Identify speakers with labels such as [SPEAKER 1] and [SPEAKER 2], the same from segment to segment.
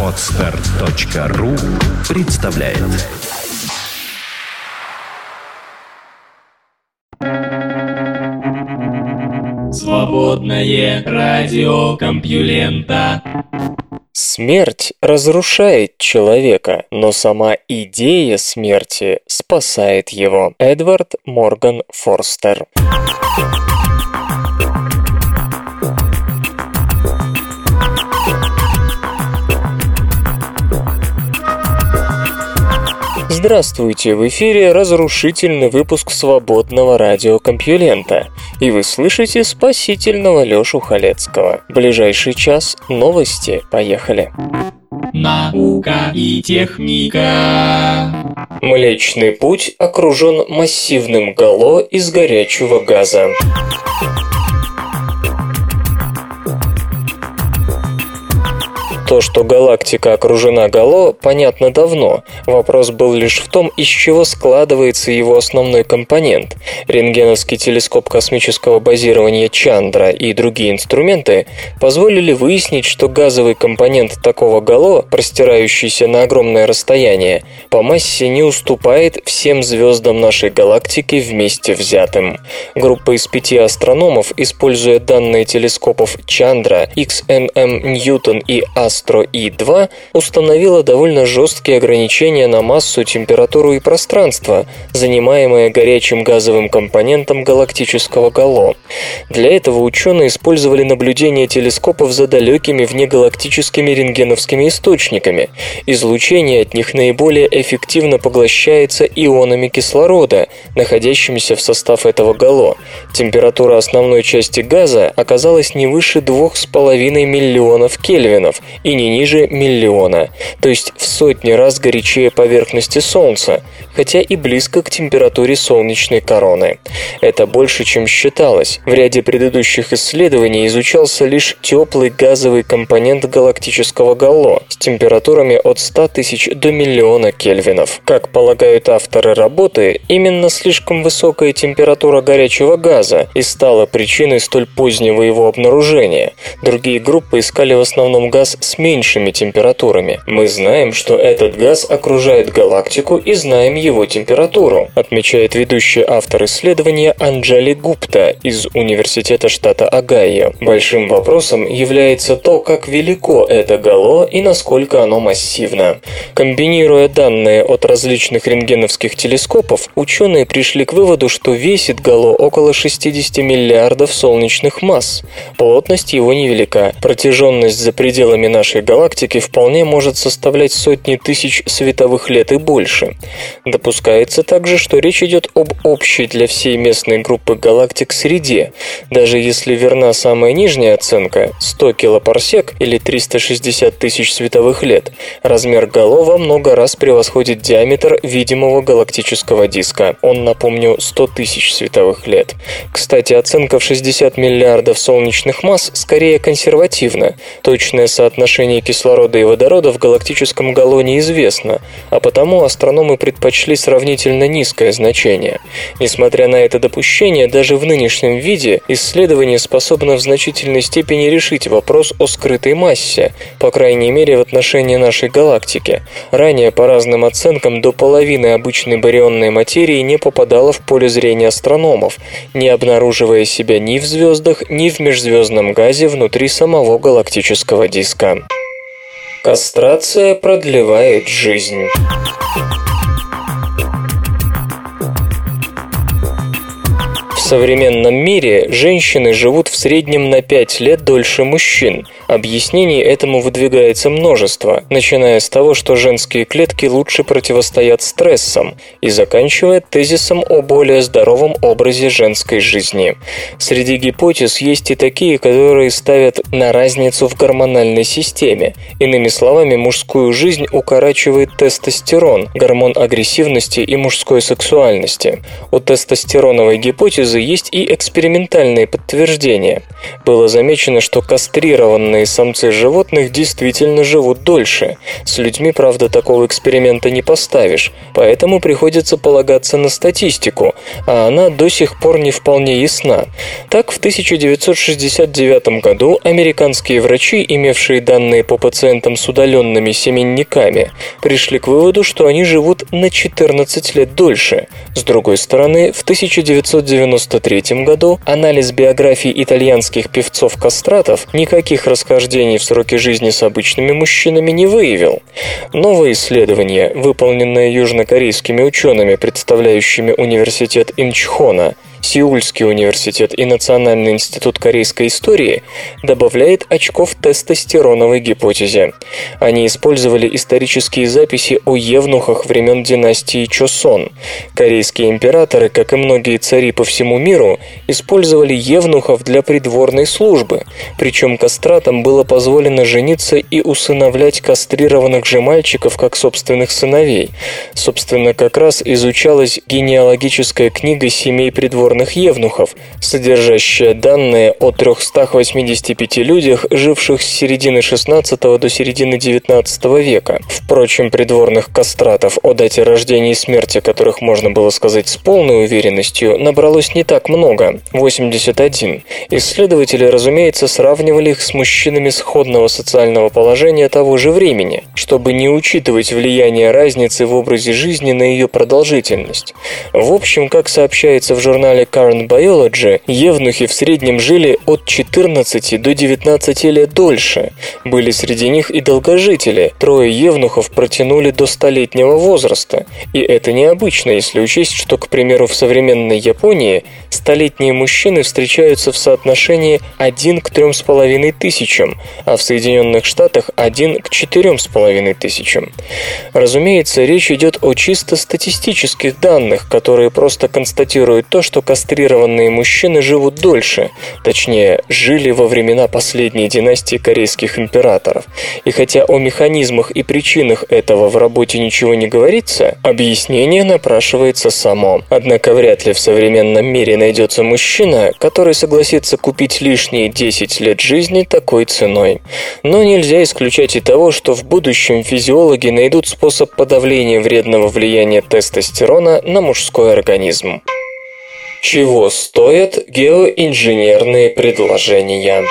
[SPEAKER 1] Отстар.ру представляет.
[SPEAKER 2] Свободное радио Компьюлента.
[SPEAKER 3] Смерть разрушает человека, но сама идея смерти спасает его. Эдвард Морган Форстер Здравствуйте, в эфире разрушительный выпуск свободного радиокомпьюлента, и вы слышите спасительного Лёшу Халецкого. Ближайший час новости. Поехали.
[SPEAKER 2] Наука и техника.
[SPEAKER 3] Млечный путь окружен массивным гало из горячего газа. То, что галактика окружена Гало, понятно давно. Вопрос был лишь в том, из чего складывается его основной компонент. Рентгеновский телескоп космического базирования Чандра и другие инструменты позволили выяснить, что газовый компонент такого Гало, простирающийся на огромное расстояние, по массе не уступает всем звездам нашей галактики вместе взятым. Группа из пяти астрономов, используя данные телескопов Чандра, XNM Ньютон и Астро Astro И2 установила довольно жесткие ограничения на массу, температуру и пространство, занимаемое горячим газовым компонентом галактического гало. Для этого ученые использовали наблюдение телескопов за далекими внегалактическими рентгеновскими источниками. Излучение от них наиболее эффективно поглощается ионами кислорода, находящимися в состав этого гало. Температура основной части газа оказалась не выше 2,5 миллионов кельвинов и не ниже миллиона, то есть в сотни раз горячее поверхности Солнца, хотя и близко к температуре солнечной короны. Это больше, чем считалось. В ряде предыдущих исследований изучался лишь теплый газовый компонент галактического галло с температурами от 100 тысяч до миллиона кельвинов. Как полагают авторы работы, именно слишком высокая температура горячего газа и стала причиной столь позднего его обнаружения. Другие группы искали в основном газ с меньшими температурами. Мы знаем, что этот газ окружает галактику и знаем его температуру, отмечает ведущий автор исследования Анджали Гупта из Университета штата Огайо. Большим вопросом является то, как велико это гало и насколько оно массивно. Комбинируя данные от различных рентгеновских телескопов, ученые пришли к выводу, что весит гало около 60 миллиардов солнечных масс. Плотность его невелика. Протяженность за пределами нашей нашей галактики вполне может составлять сотни тысяч световых лет и больше. Допускается также, что речь идет об общей для всей местной группы галактик среде. Даже если верна самая нижняя оценка – 100 килопарсек или 360 тысяч световых лет, размер Гало во много раз превосходит диаметр видимого галактического диска. Он, напомню, 100 тысяч световых лет. Кстати, оценка в 60 миллиардов солнечных масс скорее консервативна. Точное соотношение соотношение кислорода и водорода в галактическом галлоне известно, а потому астрономы предпочли сравнительно низкое значение. Несмотря на это допущение, даже в нынешнем виде исследование способно в значительной степени решить вопрос о скрытой массе, по крайней мере в отношении нашей галактики. Ранее, по разным оценкам, до половины обычной барионной материи не попадала в поле зрения астрономов, не обнаруживая себя ни в звездах, ни в межзвездном газе внутри самого галактического диска. Кастрация продлевает жизнь. Современном мире женщины живут в среднем на 5 лет дольше мужчин. Объяснений этому выдвигается множество, начиная с того, что женские клетки лучше противостоят стрессам, и заканчивая тезисом о более здоровом образе женской жизни. Среди гипотез есть и такие, которые ставят на разницу в гормональной системе. Иными словами, мужскую жизнь укорачивает тестостерон, гормон агрессивности и мужской сексуальности. У тестостероновой гипотезы гипотезы есть и экспериментальные подтверждения. Было замечено, что кастрированные самцы животных действительно живут дольше. С людьми, правда, такого эксперимента не поставишь, поэтому приходится полагаться на статистику, а она до сих пор не вполне ясна. Так, в 1969 году американские врачи, имевшие данные по пациентам с удаленными семенниками, пришли к выводу, что они живут на 14 лет дольше. С другой стороны, в 1993 году анализ биографий итальянских певцов-кастратов никаких расхождений в сроке жизни с обычными мужчинами не выявил. Новое исследование, выполненное южнокорейскими учеными, представляющими университет Инчхона, Сеульский университет и Национальный институт корейской истории добавляет очков тестостероновой гипотезе. Они использовали исторические записи о евнухах времен династии Чосон. Корейские императоры, как и многие цари по всему миру, использовали евнухов для придворной службы, причем кастратам было позволено жениться и усыновлять кастрированных же мальчиков как собственных сыновей. Собственно, как раз изучалась генеалогическая книга семей придворных придворных евнухов, содержащая данные о 385 людях, живших с середины XVI до середины XIX века. Впрочем, придворных кастратов, о дате рождения и смерти которых можно было сказать с полной уверенностью, набралось не так много – 81. Исследователи, разумеется, сравнивали их с мужчинами сходного социального положения того же времени, чтобы не учитывать влияние разницы в образе жизни на ее продолжительность. В общем, как сообщается в журнале Current Biology евнухи в среднем жили от 14 до 19 лет дольше. Были среди них и долгожители. Трое евнухов протянули до столетнего возраста. И это необычно, если учесть, что, к примеру, в современной Японии столетние мужчины встречаются в соотношении 1 к 3,5 тысячам, а в Соединенных Штатах 1 к 4,5 тысячам. Разумеется, речь идет о чисто статистических данных, которые просто констатируют то, что кастрированные мужчины живут дольше, точнее, жили во времена последней династии корейских императоров. И хотя о механизмах и причинах этого в работе ничего не говорится, объяснение напрашивается само. Однако вряд ли в современном мире найдется мужчина, который согласится купить лишние 10 лет жизни такой ценой. Но нельзя исключать и того, что в будущем физиологи найдут способ подавления вредного влияния тестостерона на мужской организм. Чего стоят геоинженерные предложения?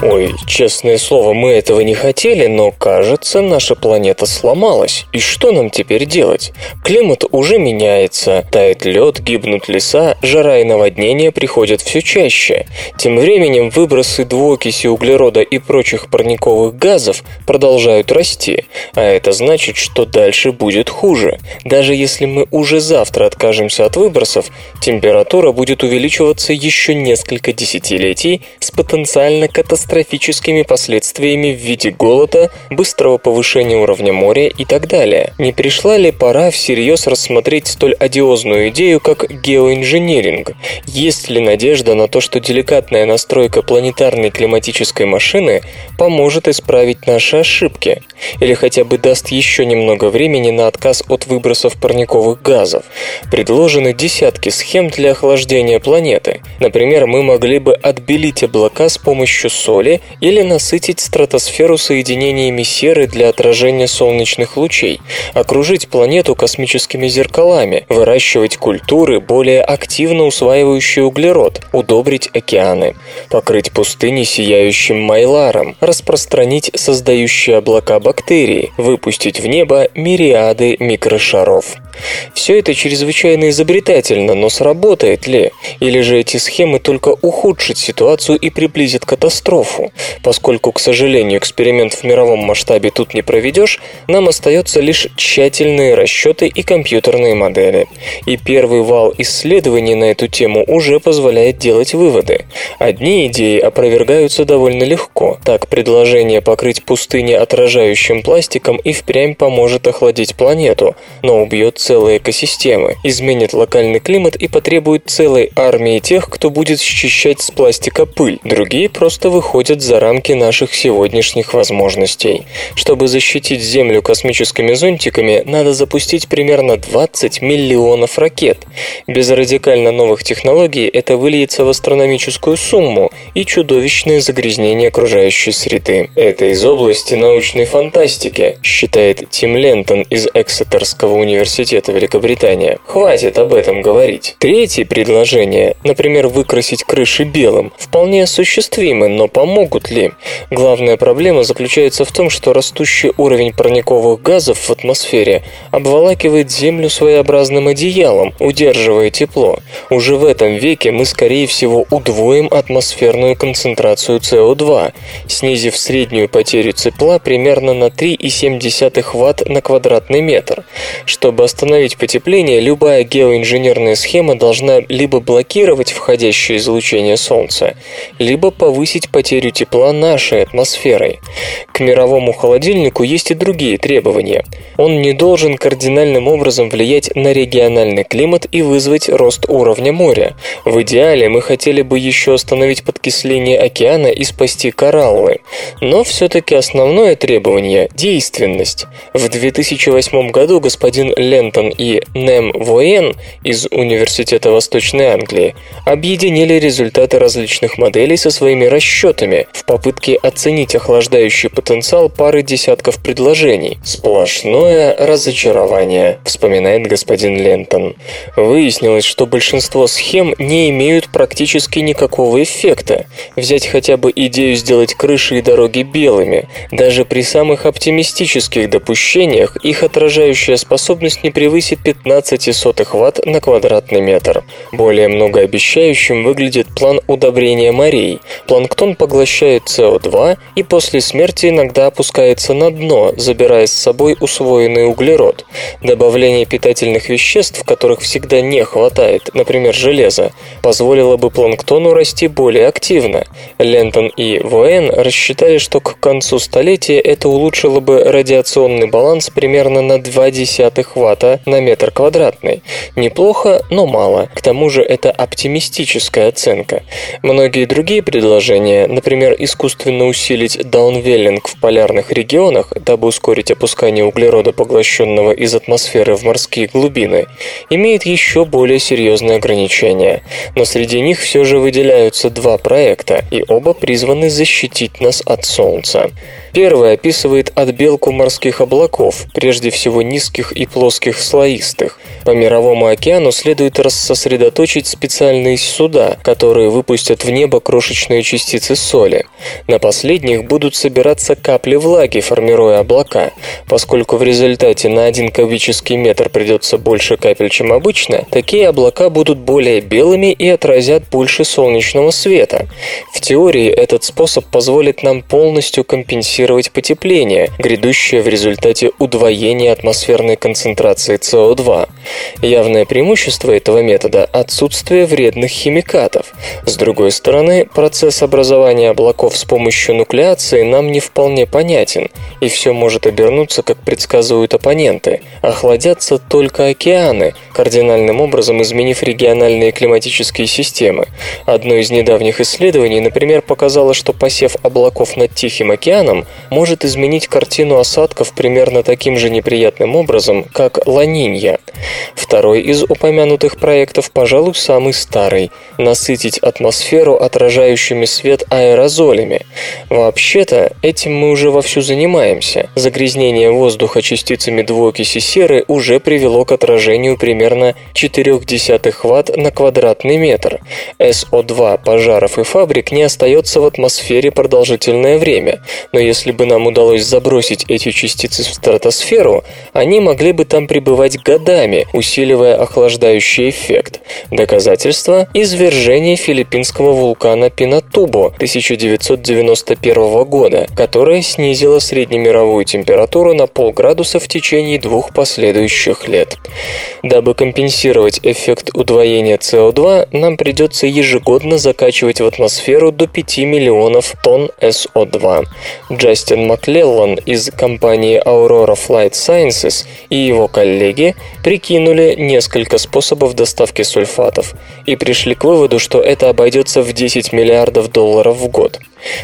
[SPEAKER 3] Ой, честное слово, мы этого не хотели, но кажется, наша планета сломалась. И что нам теперь делать? Климат уже меняется, тает лед, гибнут леса, жара и наводнения приходят все чаще. Тем временем выбросы двуокиси углерода и прочих парниковых газов продолжают расти, а это значит, что дальше будет хуже. Даже если мы уже завтра откажемся от выбросов, температура будет увеличиваться еще несколько десятилетий с потенциально катастрофическим катастрофическими последствиями в виде голода, быстрого повышения уровня моря и так далее. Не пришла ли пора всерьез рассмотреть столь одиозную идею, как геоинженеринг? Есть ли надежда на то, что деликатная настройка планетарной климатической машины поможет исправить наши ошибки? Или хотя бы даст еще немного времени на отказ от выбросов парниковых газов? Предложены десятки схем для охлаждения планеты. Например, мы могли бы отбелить облака с помощью соли Земле или насытить стратосферу соединениями серы для отражения солнечных лучей, окружить планету космическими зеркалами, выращивать культуры, более активно усваивающие углерод, удобрить океаны, покрыть пустыни сияющим майларом, распространить создающие облака бактерии, выпустить в небо мириады микрошаров. Все это чрезвычайно изобретательно, но сработает ли? Или же эти схемы только ухудшат ситуацию и приблизят катастрофу? Поскольку, к сожалению, эксперимент в мировом масштабе тут не проведешь, нам остается лишь тщательные расчеты и компьютерные модели. И первый вал исследований на эту тему уже позволяет делать выводы. Одни идеи опровергаются довольно легко. Так, предложение покрыть пустыни отражающим пластиком и впрямь поможет охладить планету, но убьет целые экосистемы, изменит локальный климат и потребует целой армии тех, кто будет счищать с пластика пыль. Другие просто выходят за рамки наших сегодняшних возможностей. Чтобы защитить Землю космическими зонтиками, надо запустить примерно 20 миллионов ракет. Без радикально новых технологий это выльется в астрономическую сумму и чудовищное загрязнение окружающей среды. Это из области научной фантастики, считает Тим Лентон из Эксетерского университета Великобритания. Хватит об этом говорить. Третье предложение, например, выкрасить крыши белым, вполне осуществимы, но помогут ли? Главная проблема заключается в том, что растущий уровень парниковых газов в атмосфере обволакивает Землю своеобразным одеялом, удерживая тепло. Уже в этом веке мы, скорее всего, удвоим атмосферную концентрацию СО2, снизив среднюю потерю тепла примерно на 3,7 Вт на квадратный метр. Чтобы остановить потепление, любая геоинженерная схема должна либо блокировать входящее излучение Солнца, либо повысить потерю тепла нашей атмосферой. К мировому холодильнику есть и другие требования. Он не должен кардинальным образом влиять на региональный климат и вызвать рост уровня моря. В идеале мы хотели бы еще остановить подкисление океана и спасти кораллы. Но все-таки основное требование – действенность. В 2008 году господин Лентон и Нем Воен из Университета Восточной Англии объединили результаты различных моделей со своими расчетами в попытке оценить охлаждающий потенциал пары десятков предложений. Сплошное разочарование, вспоминает господин Лентон. Выяснилось, что большинство схем не имеют практически никакого эффекта. Взять хотя бы идею сделать крыши и дороги белыми. Даже при самых оптимистических допущениях их отражающая способность не превысит 15 сотых Вт на квадратный метр. Более многообещающим выглядит план удобрения морей. Планктон поглощает СО2 и после смерти иногда опускается на дно, забирая с собой усвоенный углерод. Добавление питательных веществ, которых всегда не хватает, например, железа, позволило бы планктону расти более активно. Лентон и Воен рассчитали, что к концу столетия это улучшило бы радиационный баланс примерно на 0,2 Вт на метр квадратный. Неплохо, но мало. К тому же это оптимистическая оценка. Многие другие предложения, например, искусственно усилить даунвеллинг в полярных регионах, дабы ускорить опускание углерода, поглощенного из атмосферы в морские глубины, имеют еще более серьезные ограничения. Но среди них все же выделяются два проекта, и оба призваны защитить нас от Солнца. Первый описывает отбелку морских облаков, прежде всего низких и плоских слоистых. По мировому океану следует рассосредоточить специальные суда, которые выпустят в небо крошечные частицы соли. На последних будут собираться капли влаги, формируя облака. Поскольку в результате на один кубический метр придется больше капель, чем обычно, такие облака будут более белыми и отразят больше солнечного света. В теории этот способ позволит нам полностью компенсировать компенсировать потепление, грядущее в результате удвоения атмосферной концентрации СО2. Явное преимущество этого метода – отсутствие вредных химикатов. С другой стороны, процесс образования облаков с помощью нуклеации нам не вполне понятен, и все может обернуться, как предсказывают оппоненты. Охладятся только океаны, кардинальным образом изменив региональные климатические системы. Одно из недавних исследований, например, показало, что посев облаков над Тихим океаном может изменить картину осадков примерно таким же неприятным образом, как Ланинья. Второй из упомянутых проектов, пожалуй, самый старый – насытить атмосферу отражающими свет аэрозолями. Вообще-то, этим мы уже вовсю занимаемся. Загрязнение воздуха частицами двуокиси серы уже привело к отражению примерно 0,4 Вт на квадратный метр. СО2 пожаров и фабрик не остается в атмосфере продолжительное время, но если если бы нам удалось забросить эти частицы в стратосферу, они могли бы там пребывать годами, усиливая охлаждающий эффект. Доказательство – извержение филиппинского вулкана Пинатубо 1991 года, которое снизило среднемировую температуру на полградуса в течение двух последующих лет. Дабы компенсировать эффект удвоения СО2, нам придется ежегодно закачивать в атмосферу до 5 миллионов тонн СО2. Джастин Маклеллан из компании Aurora Flight Sciences и его коллеги прикинули несколько способов доставки сульфатов и пришли к выводу, что это обойдется в 10 миллиардов долларов в год.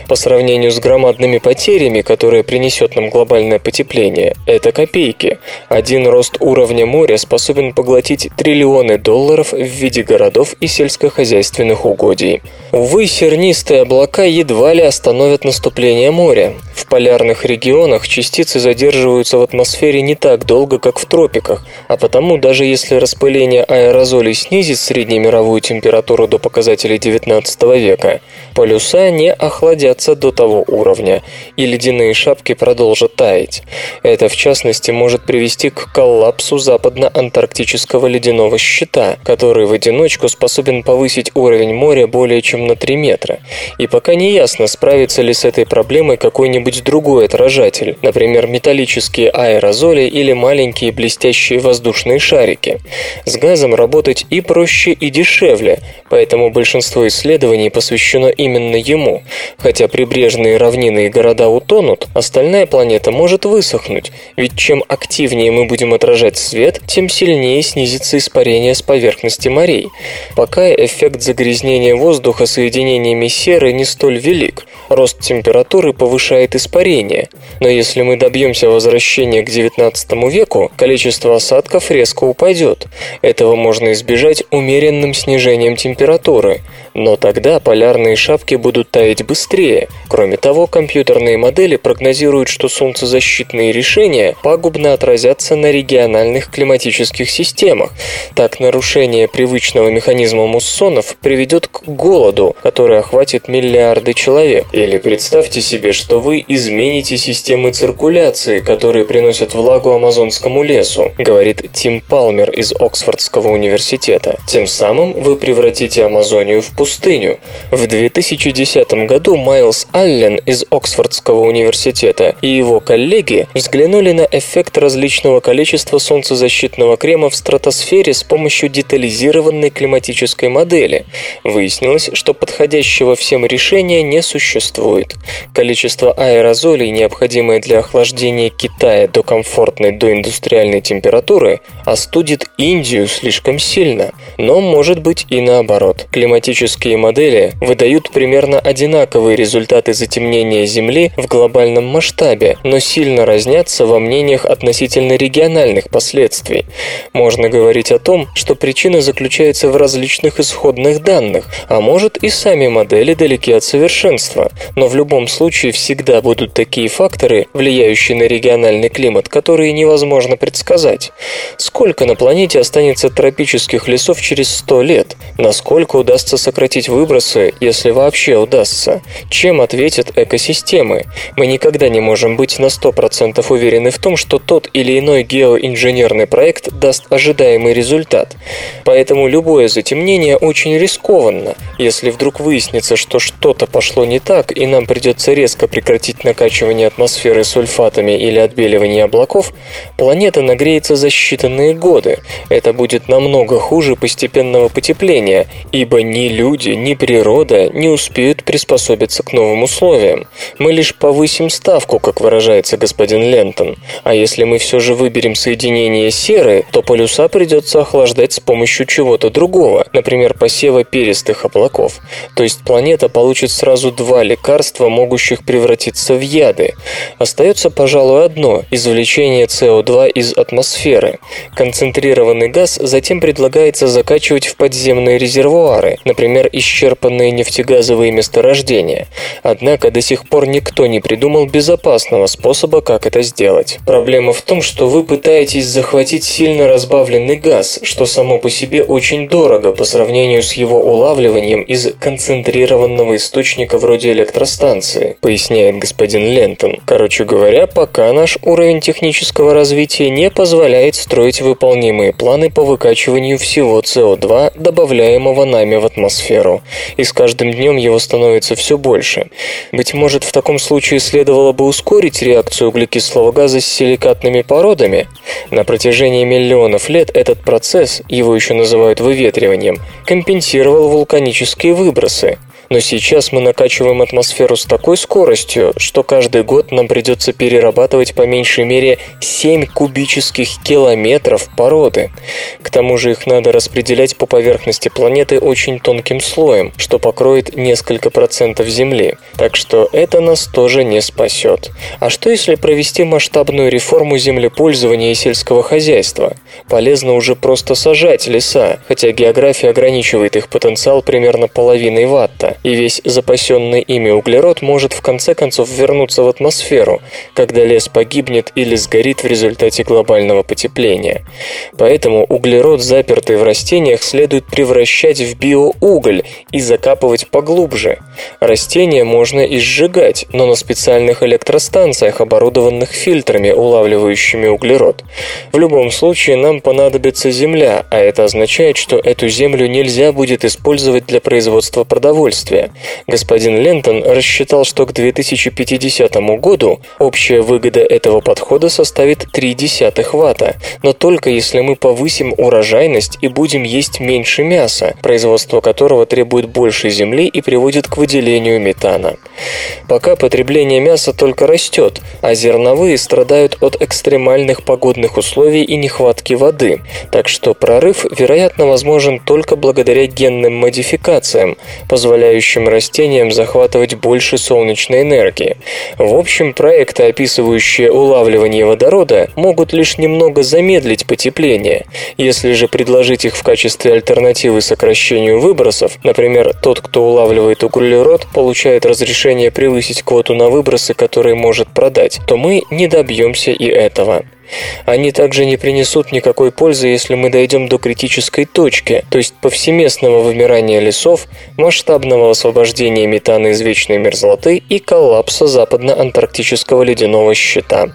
[SPEAKER 3] По сравнению с громадными потерями, которые принесет нам глобальное потепление, это копейки. Один рост уровня моря способен поглотить триллионы долларов в виде городов и сельскохозяйственных угодий. Увы, сернистые облака едва ли остановят наступление моря. В полярных регионах частицы задерживаются в атмосфере не так долго, как в тропиках, а потому даже если распыление аэрозолей снизит среднемировую температуру до показателей 19 века, полюса не охладятся до того уровня, и ледяные шапки продолжат таять. Это, в частности, может привести к коллапсу западно-антарктического ледяного щита, который в одиночку способен повысить уровень моря более чем на 3 метра. И пока не ясно, справится ли с этой проблемой какой-нибудь другой отражатель, например, металлические аэрозоли или маленькие блестящие воздушные шарики. С газом работать и проще, и дешевле, поэтому большинство исследований посвящено именно ему. Хотя прибрежные равнины и города утонут, остальная планета может высохнуть, ведь чем активнее мы будем отражать свет, тем сильнее снизится испарение с поверхности морей. Пока эффект загрязнения воздуха соединениями серы не столь велик. Рост температуры повышает испарение. Но если мы добьемся возвращения к 19 веку, количество осадков резко упадет. Этого можно избежать умеренным снижением температуры. Но тогда полярные шапки будут таять быстрее. Кроме того, компьютерные модели прогнозируют, что солнцезащитные решения пагубно отразятся на региональных климатических системах. Так, нарушение привычного механизма муссонов приведет к голоду, который охватит миллиарды человек. Или представьте себе, что вы измените системы циркуляции, которые приносят влагу амазонскому лесу, говорит Тим Палмер из Оксфордского университета. Тем самым вы превратите Амазонию в пустыню. В 2010 году Майлз Аллен из Оксфордского университета и его коллеги взглянули на эффект различного количества солнцезащитного крема в стратосфере с помощью детализированной климатической модели. Выяснилось, что подходящего всем решения не существует. Количество аэрозолей, необходимое для охлаждения Китая до комфортной доиндустриальной температуры, остудит Индию слишком сильно. Но может быть и наоборот. Климатические модели выдают примерно одинаковые результаты затемнения Земли в глобальном масштабе, но сильно разнятся во мнениях относительно региональных последствий. Можно говорить о том, что причина заключается в различных исходных данных, а может и сами модели далеки от совершенства. Но в любом случае всегда будут такие факторы, влияющие на региональный климат, которые невозможно предсказать. Сколько на планете останется тропических лесов через 100 лет? Насколько удастся сократить выбросы, если вообще удастся? Чем ответят экосистемы? Мы никогда не можем быть на 100% уверены в том, что тот или иной геоинженерный проект даст ожидаемый результат. Поэтому любое затемнение очень рискованно. Если вдруг выяснится, что что-то пошло не так, и нам придется резко прекратить накачивание атмосферы сульфатами или отбеливание облаков, планета нагреется за считанные годы. Это будет намного хуже постепенного потепления, ибо ни люди, ни природа не успеют приспособиться к новым условиям. Мы лишь повысим ставку, как выражается господин Лентон. А если мы все же выберем соединение серы, то полюса придется охлаждать с помощью чего-то другого, например, посева перистых облаков. То есть планета получит сразу два лекарства, могущих превратиться в яды. Остается, пожалуй, одно – извлечение СО2 из атмосферы. Концентрированный газ затем предлагается закачивать в подземные резервуары, например, исчерпанные нефтегазовые месторождения. Однако до сих пор никто не придумал безопасного способа, как это сделать. Проблема в том, что вы пытаетесь захватить сильно разбавленный газ, что само по себе очень дорого по сравнению с его улавливанием из концентрированного источника вроде электростанции, поясняет господин Лентон. Короче говоря, пока наш уровень технического развития не позволяет строить выполнимые планы по выкачиванию всего СО2, добавляемого нами в атмосферу. И с каждым днем его становится все больше. Быть может, в таком случае следовало бы ускорить реакцию углекислого газа с силикатными породами? На протяжении миллионов лет этот процесс, его еще называют выветриванием, компенсировал вулканические выбросы. Но сейчас мы накачиваем атмосферу с такой скоростью, что каждый год нам придется перерабатывать по меньшей мере 7 кубических километров породы. К тому же их надо распределять по поверхности планеты очень тонким слоем, что покроет несколько процентов Земли. Так что это нас тоже не спасет. А что если провести масштабную реформу землепользования и сельского хозяйства? Полезно уже просто сажать леса, хотя география ограничивает их потенциал примерно половиной ватта, и весь запасенный ими углерод может в конце концов вернуться в атмосферу, когда лес погибнет или сгорит в результате глобального потепления. Поэтому углерод, запертый в растениях, следует превращать в биоуголь и закапывать поглубже. Растения можно и сжигать, но на специальных электростанциях, оборудованных фильтрами, улавливающими углерод. В любом случае нам понадобится земля, а это означает, что эту землю нельзя будет использовать для производства продовольствия. Господин Лентон рассчитал, что к 2050 году общая выгода этого подхода составит 0,3 ватта, но только если мы повысим урожайность и будем есть меньше мяса, производство которого требует больше земли и приводит к выделению метана. Пока потребление мяса только растет, а зерновые страдают от экстремальных погодных условий и нехватки воды, так что прорыв, вероятно, возможен только благодаря генным модификациям, позволяющим растениям захватывать больше солнечной энергии. В общем, проекты, описывающие улавливание водорода, могут лишь немного замедлить потепление. Если же предложить их в качестве альтернативы сокращению выбросов, например, тот, кто улавливает углерод, получает разрешение превысить квоту на выбросы, которые может продать, то мы не добьемся и этого. Они также не принесут никакой пользы, если мы дойдем до критической точки, то есть повсеместного вымирания лесов, масштабного освобождения метана из вечной мерзлоты и коллапса западно-антарктического ледяного щита.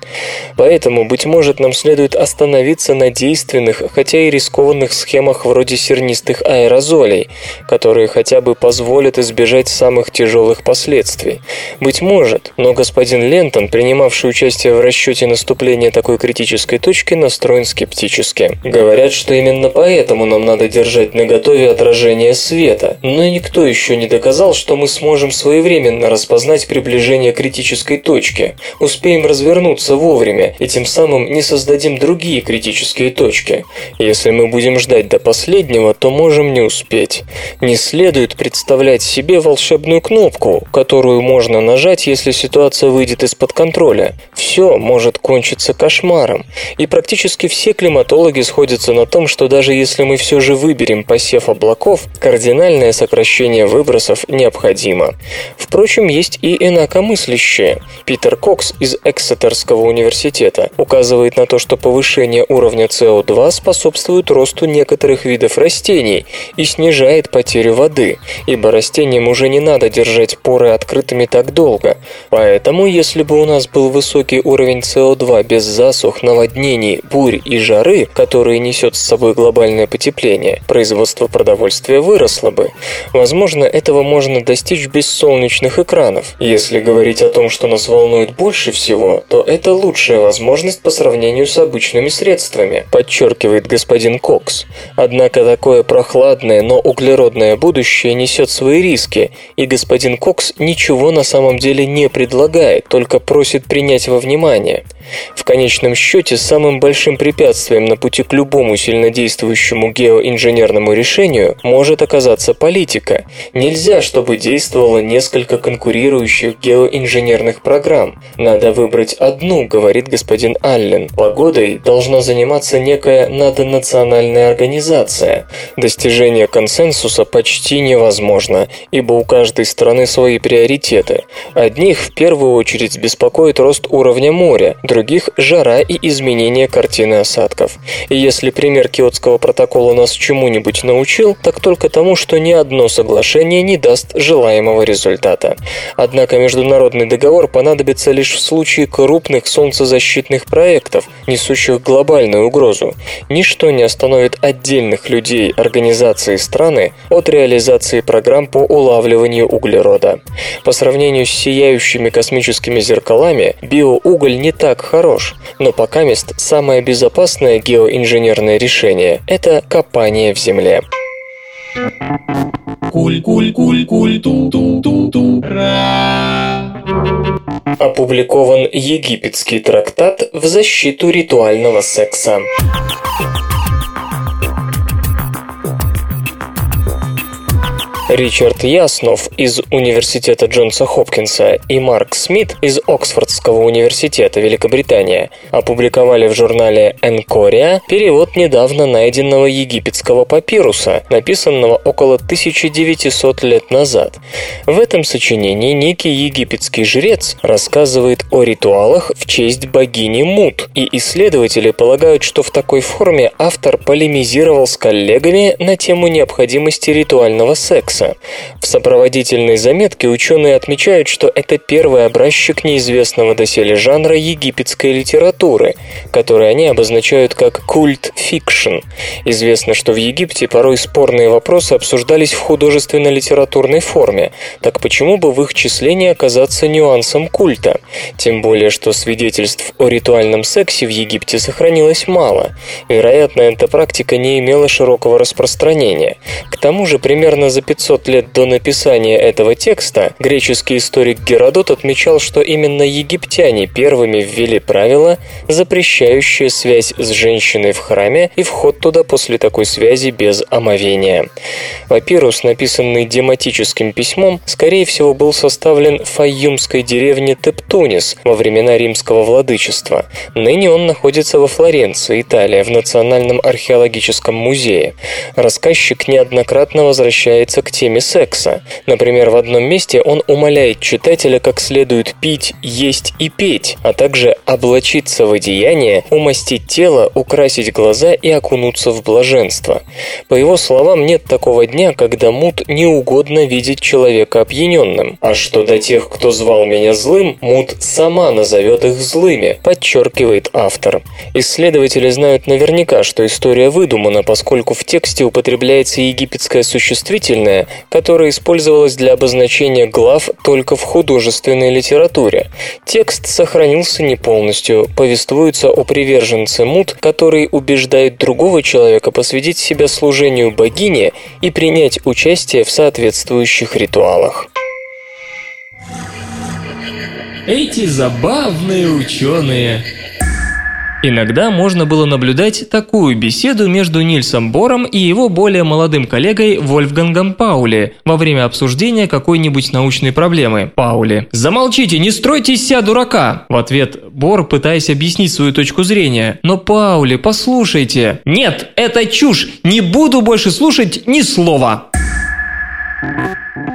[SPEAKER 3] Поэтому, быть может, нам следует остановиться на действенных, хотя и рискованных схемах вроде сернистых аэрозолей, которые хотя бы позволят избежать самых тяжелых последствий. Быть может, но господин Лентон, принимавший участие в расчете наступления такой критической критической точки настроен скептически. Говорят, что именно поэтому нам надо держать наготове отражение света, но никто еще не доказал, что мы сможем своевременно распознать приближение критической точки, успеем развернуться вовремя и тем самым не создадим другие критические точки. Если мы будем ждать до последнего, то можем не успеть. Не следует представлять себе волшебную кнопку, которую можно нажать, если ситуация выйдет из-под контроля. Все может кончиться кошмаром жаром, и практически все климатологи сходятся на том, что даже если мы все же выберем посев облаков, кардинальное сокращение выбросов необходимо. Впрочем, есть и инакомыслящие. Питер Кокс из Эксетерского университета указывает на то, что повышение уровня СО2 способствует росту некоторых видов растений и снижает потерю воды, ибо растениям уже не надо держать поры открытыми так долго. Поэтому, если бы у нас был высокий уровень СО2 без засух, наводнений, бурь и жары, которые несет с собой глобальное потепление, производство продовольствия выросло бы. Возможно, этого можно достичь без солнечных экранов. Если говорить о том, что нас волнует больше всего, то это лучшая возможность по сравнению с обычными средствами, подчеркивает господин Кокс. Однако такое прохладное, но углеродное будущее несет свои риски, и господин Кокс ничего на самом деле не предлагает, только просит принять во внимание. В конечном счете, самым большим препятствием на пути к любому сильнодействующему геоинженерному решению может оказаться политика. Нельзя, чтобы действовало несколько конкурирующих геоинженерных программ. Надо выбрать одну, говорит господин Аллен. Погодой должна заниматься некая наднациональная организация. Достижение консенсуса почти невозможно, ибо у каждой страны свои приоритеты. Одних в первую очередь беспокоит рост уровня моря, других – жара и изменение картины осадков. И если пример Киотского протокола нас чему-нибудь научил, так только тому, что ни одно соглашение не даст желаемого результата. Однако международный договор понадобится лишь в случае крупных солнцезащитных проектов, несущих глобальную угрозу. Ничто не остановит отдельных людей, организаций и страны от реализации программ по улавливанию углерода. По сравнению с сияющими космическими зеркалами, биоуголь не так хорош, но пока мест самое безопасное геоинженерное решение – это копание в земле.
[SPEAKER 2] Куль-куль-куль-куль-ту-ту-ту-ту-ра.
[SPEAKER 3] Опубликован египетский трактат в защиту ритуального секса. Ричард Яснов из Университета Джонса Хопкинса и Марк Смит из Оксфордского университета Великобритания опубликовали в журнале Энкория перевод недавно найденного египетского папируса, написанного около 1900 лет назад. В этом сочинении некий египетский жрец рассказывает о ритуалах в честь богини Мут, и исследователи полагают, что в такой форме автор полемизировал с коллегами на тему необходимости ритуального секса Маркса. В сопроводительной заметке ученые отмечают, что это первый образчик неизвестного доселе жанра египетской литературы, который они обозначают как cult fiction. Известно, что в Египте порой спорные вопросы обсуждались в художественно-литературной форме, так почему бы в их числе не оказаться нюансом культа? Тем более, что свидетельств о ритуальном сексе в Египте сохранилось мало. Вероятно, эта практика не имела широкого распространения. К тому же, примерно за 500 500 лет до написания этого текста греческий историк Геродот отмечал, что именно египтяне первыми ввели правило, запрещающее связь с женщиной в храме и вход туда после такой связи без омовения. Папирус, написанный дематическим письмом, скорее всего был составлен в файюмской деревне Тептунис во времена римского владычества. Ныне он находится во Флоренции, Италия, в Национальном археологическом музее. Рассказчик неоднократно возвращается к теме секса. Например, в одном месте он умоляет читателя как следует пить, есть и петь, а также облачиться в одеяние, умастить тело, украсить глаза и окунуться в блаженство. По его словам, нет такого дня, когда мут не угодно видеть человека опьяненным. А что до тех, кто звал меня злым, мут сама назовет их злыми, подчеркивает автор. Исследователи знают наверняка, что история выдумана, поскольку в тексте употребляется египетское существительное, которая использовалась для обозначения глав только в художественной литературе. Текст сохранился не полностью, повествуется о приверженце Мут, который убеждает другого человека посвятить себя служению богине и принять участие в соответствующих ритуалах.
[SPEAKER 2] Эти забавные ученые
[SPEAKER 4] Иногда можно было наблюдать такую беседу между Нильсом Бором и его более молодым коллегой Вольфгангом Паули во время обсуждения какой-нибудь научной проблемы. Паули. «Замолчите, не стройте из себя дурака!» В ответ Бор, пытаясь объяснить свою точку зрения. «Но, Паули, послушайте!» «Нет, это чушь! Не буду больше слушать ни слова!»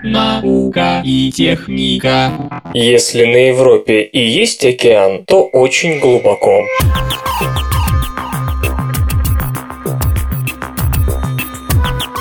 [SPEAKER 2] Наука и техника.
[SPEAKER 3] Если на Европе и есть океан, то очень глубоко.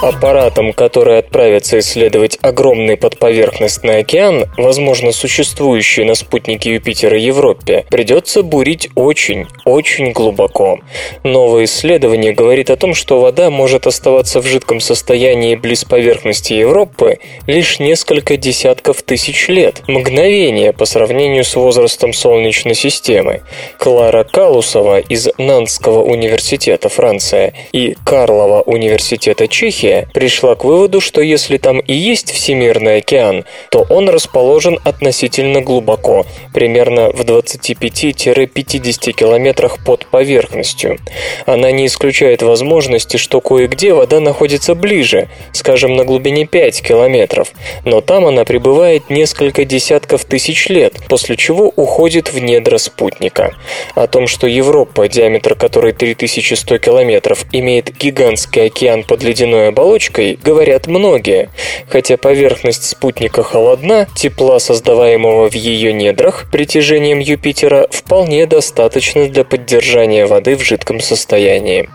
[SPEAKER 3] Аппаратам, которые отправятся исследовать огромный подповерхностный океан, возможно, существующий на спутнике Юпитера Европе, придется бурить очень, очень глубоко. Новое исследование говорит о том, что вода может оставаться в жидком состоянии близ поверхности Европы лишь несколько десятков тысяч лет, мгновение по сравнению с возрастом Солнечной системы. Клара Калусова из Нанского университета Франция и Карлова университета Чехия пришла к выводу, что если там и есть Всемирный океан, то он расположен относительно глубоко, примерно в 25-50 километрах под поверхностью. Она не исключает возможности, что кое-где вода находится ближе, скажем, на глубине 5 километров, но там она пребывает несколько десятков тысяч лет, после чего уходит в недра спутника. О том, что Европа, диаметр которой 3100 километров, имеет гигантский океан под ледяной оболочкой, оболочкой говорят многие. Хотя поверхность спутника холодна, тепла, создаваемого в ее недрах притяжением Юпитера, вполне достаточно для поддержания воды в жидком состоянии.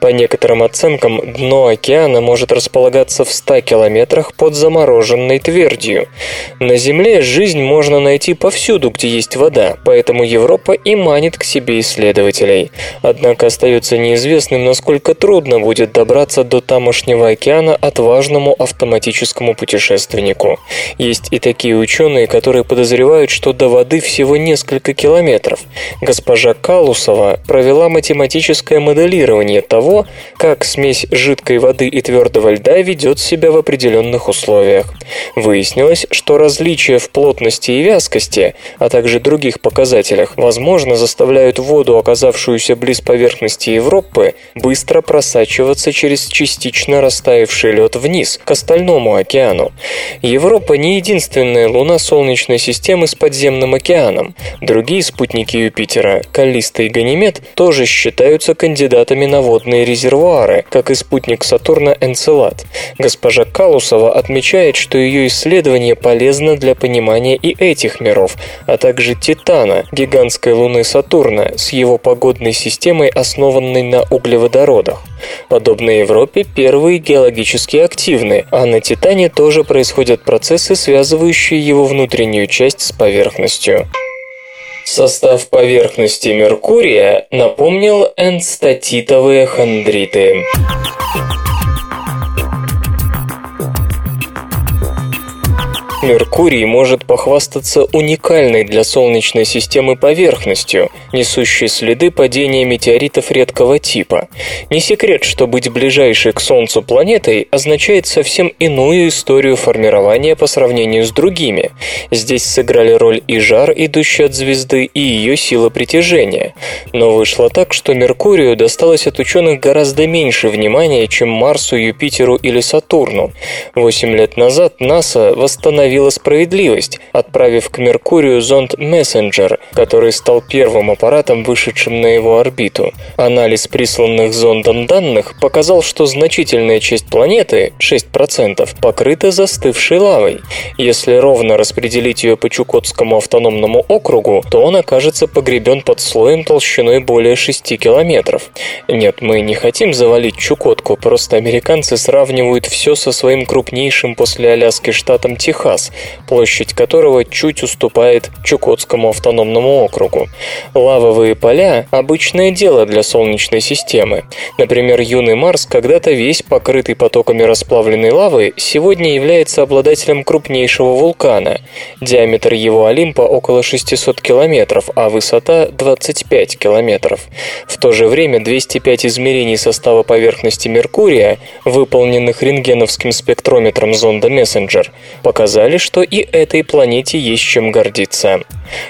[SPEAKER 3] По некоторым оценкам, дно океана может располагаться в 100 километрах под замороженной твердью. На Земле жизнь можно найти повсюду, где есть вода, поэтому Европа и манит к себе исследователей. Однако остается неизвестным, насколько трудно будет добраться до тамошнего Океана отважному автоматическому путешественнику. Есть и такие ученые, которые подозревают, что до воды всего несколько километров. Госпожа Калусова провела математическое моделирование того, как смесь жидкой воды и твердого льда ведет себя в определенных условиях. Выяснилось, что различия в плотности и вязкости, а также других показателях, возможно, заставляют воду, оказавшуюся близ поверхности Европы, быстро просачиваться через частично растаявший лед вниз, к остальному океану. Европа не единственная луна Солнечной системы с подземным океаном. Другие спутники Юпитера, Каллиста и Ганимед, тоже считаются кандидатами на водные резервуары, как и спутник Сатурна Энцелад. Госпожа Калусова отмечает, что ее исследование полезно для понимания и этих миров, а также Титана, гигантской луны Сатурна, с его погодной системой, основанной на углеводородах. Подобно Европе, первые геологически активны, а на Титане тоже происходят процессы, связывающие его внутреннюю часть с поверхностью. Состав поверхности Меркурия напомнил энстатитовые хондриты. Меркурий может похвастаться уникальной для Солнечной системы поверхностью, несущей следы падения метеоритов редкого типа. Не секрет, что быть ближайшей к Солнцу планетой означает совсем иную историю формирования по сравнению с другими. Здесь сыграли роль и жар, идущий от звезды, и ее сила притяжения. Но вышло так, что Меркурию досталось от ученых гораздо меньше внимания, чем Марсу, Юпитеру или Сатурну. Восемь лет назад НАСА восстановила восстановила справедливость, отправив к Меркурию зонд Messenger, который стал первым аппаратом, вышедшим на его орбиту. Анализ присланных зондом данных показал, что значительная часть планеты, 6%, покрыта застывшей лавой. Если ровно распределить ее по Чукотскому автономному округу, то он окажется погребен под слоем толщиной более 6 километров. Нет, мы не хотим завалить Чукотку, просто американцы сравнивают все со своим крупнейшим после Аляски штатом Техас, Техас, площадь которого чуть уступает Чукотскому автономному округу. Лавовые поля – обычное дело для Солнечной системы. Например, юный Марс, когда-то весь покрытый потоками расплавленной лавы, сегодня является обладателем крупнейшего вулкана. Диаметр его Олимпа около 600 километров, а высота 25 километров. В то же время 205 измерений состава поверхности Меркурия, выполненных рентгеновским спектрометром зонда Мессенджер, показали сказали, что и этой планете есть чем гордиться.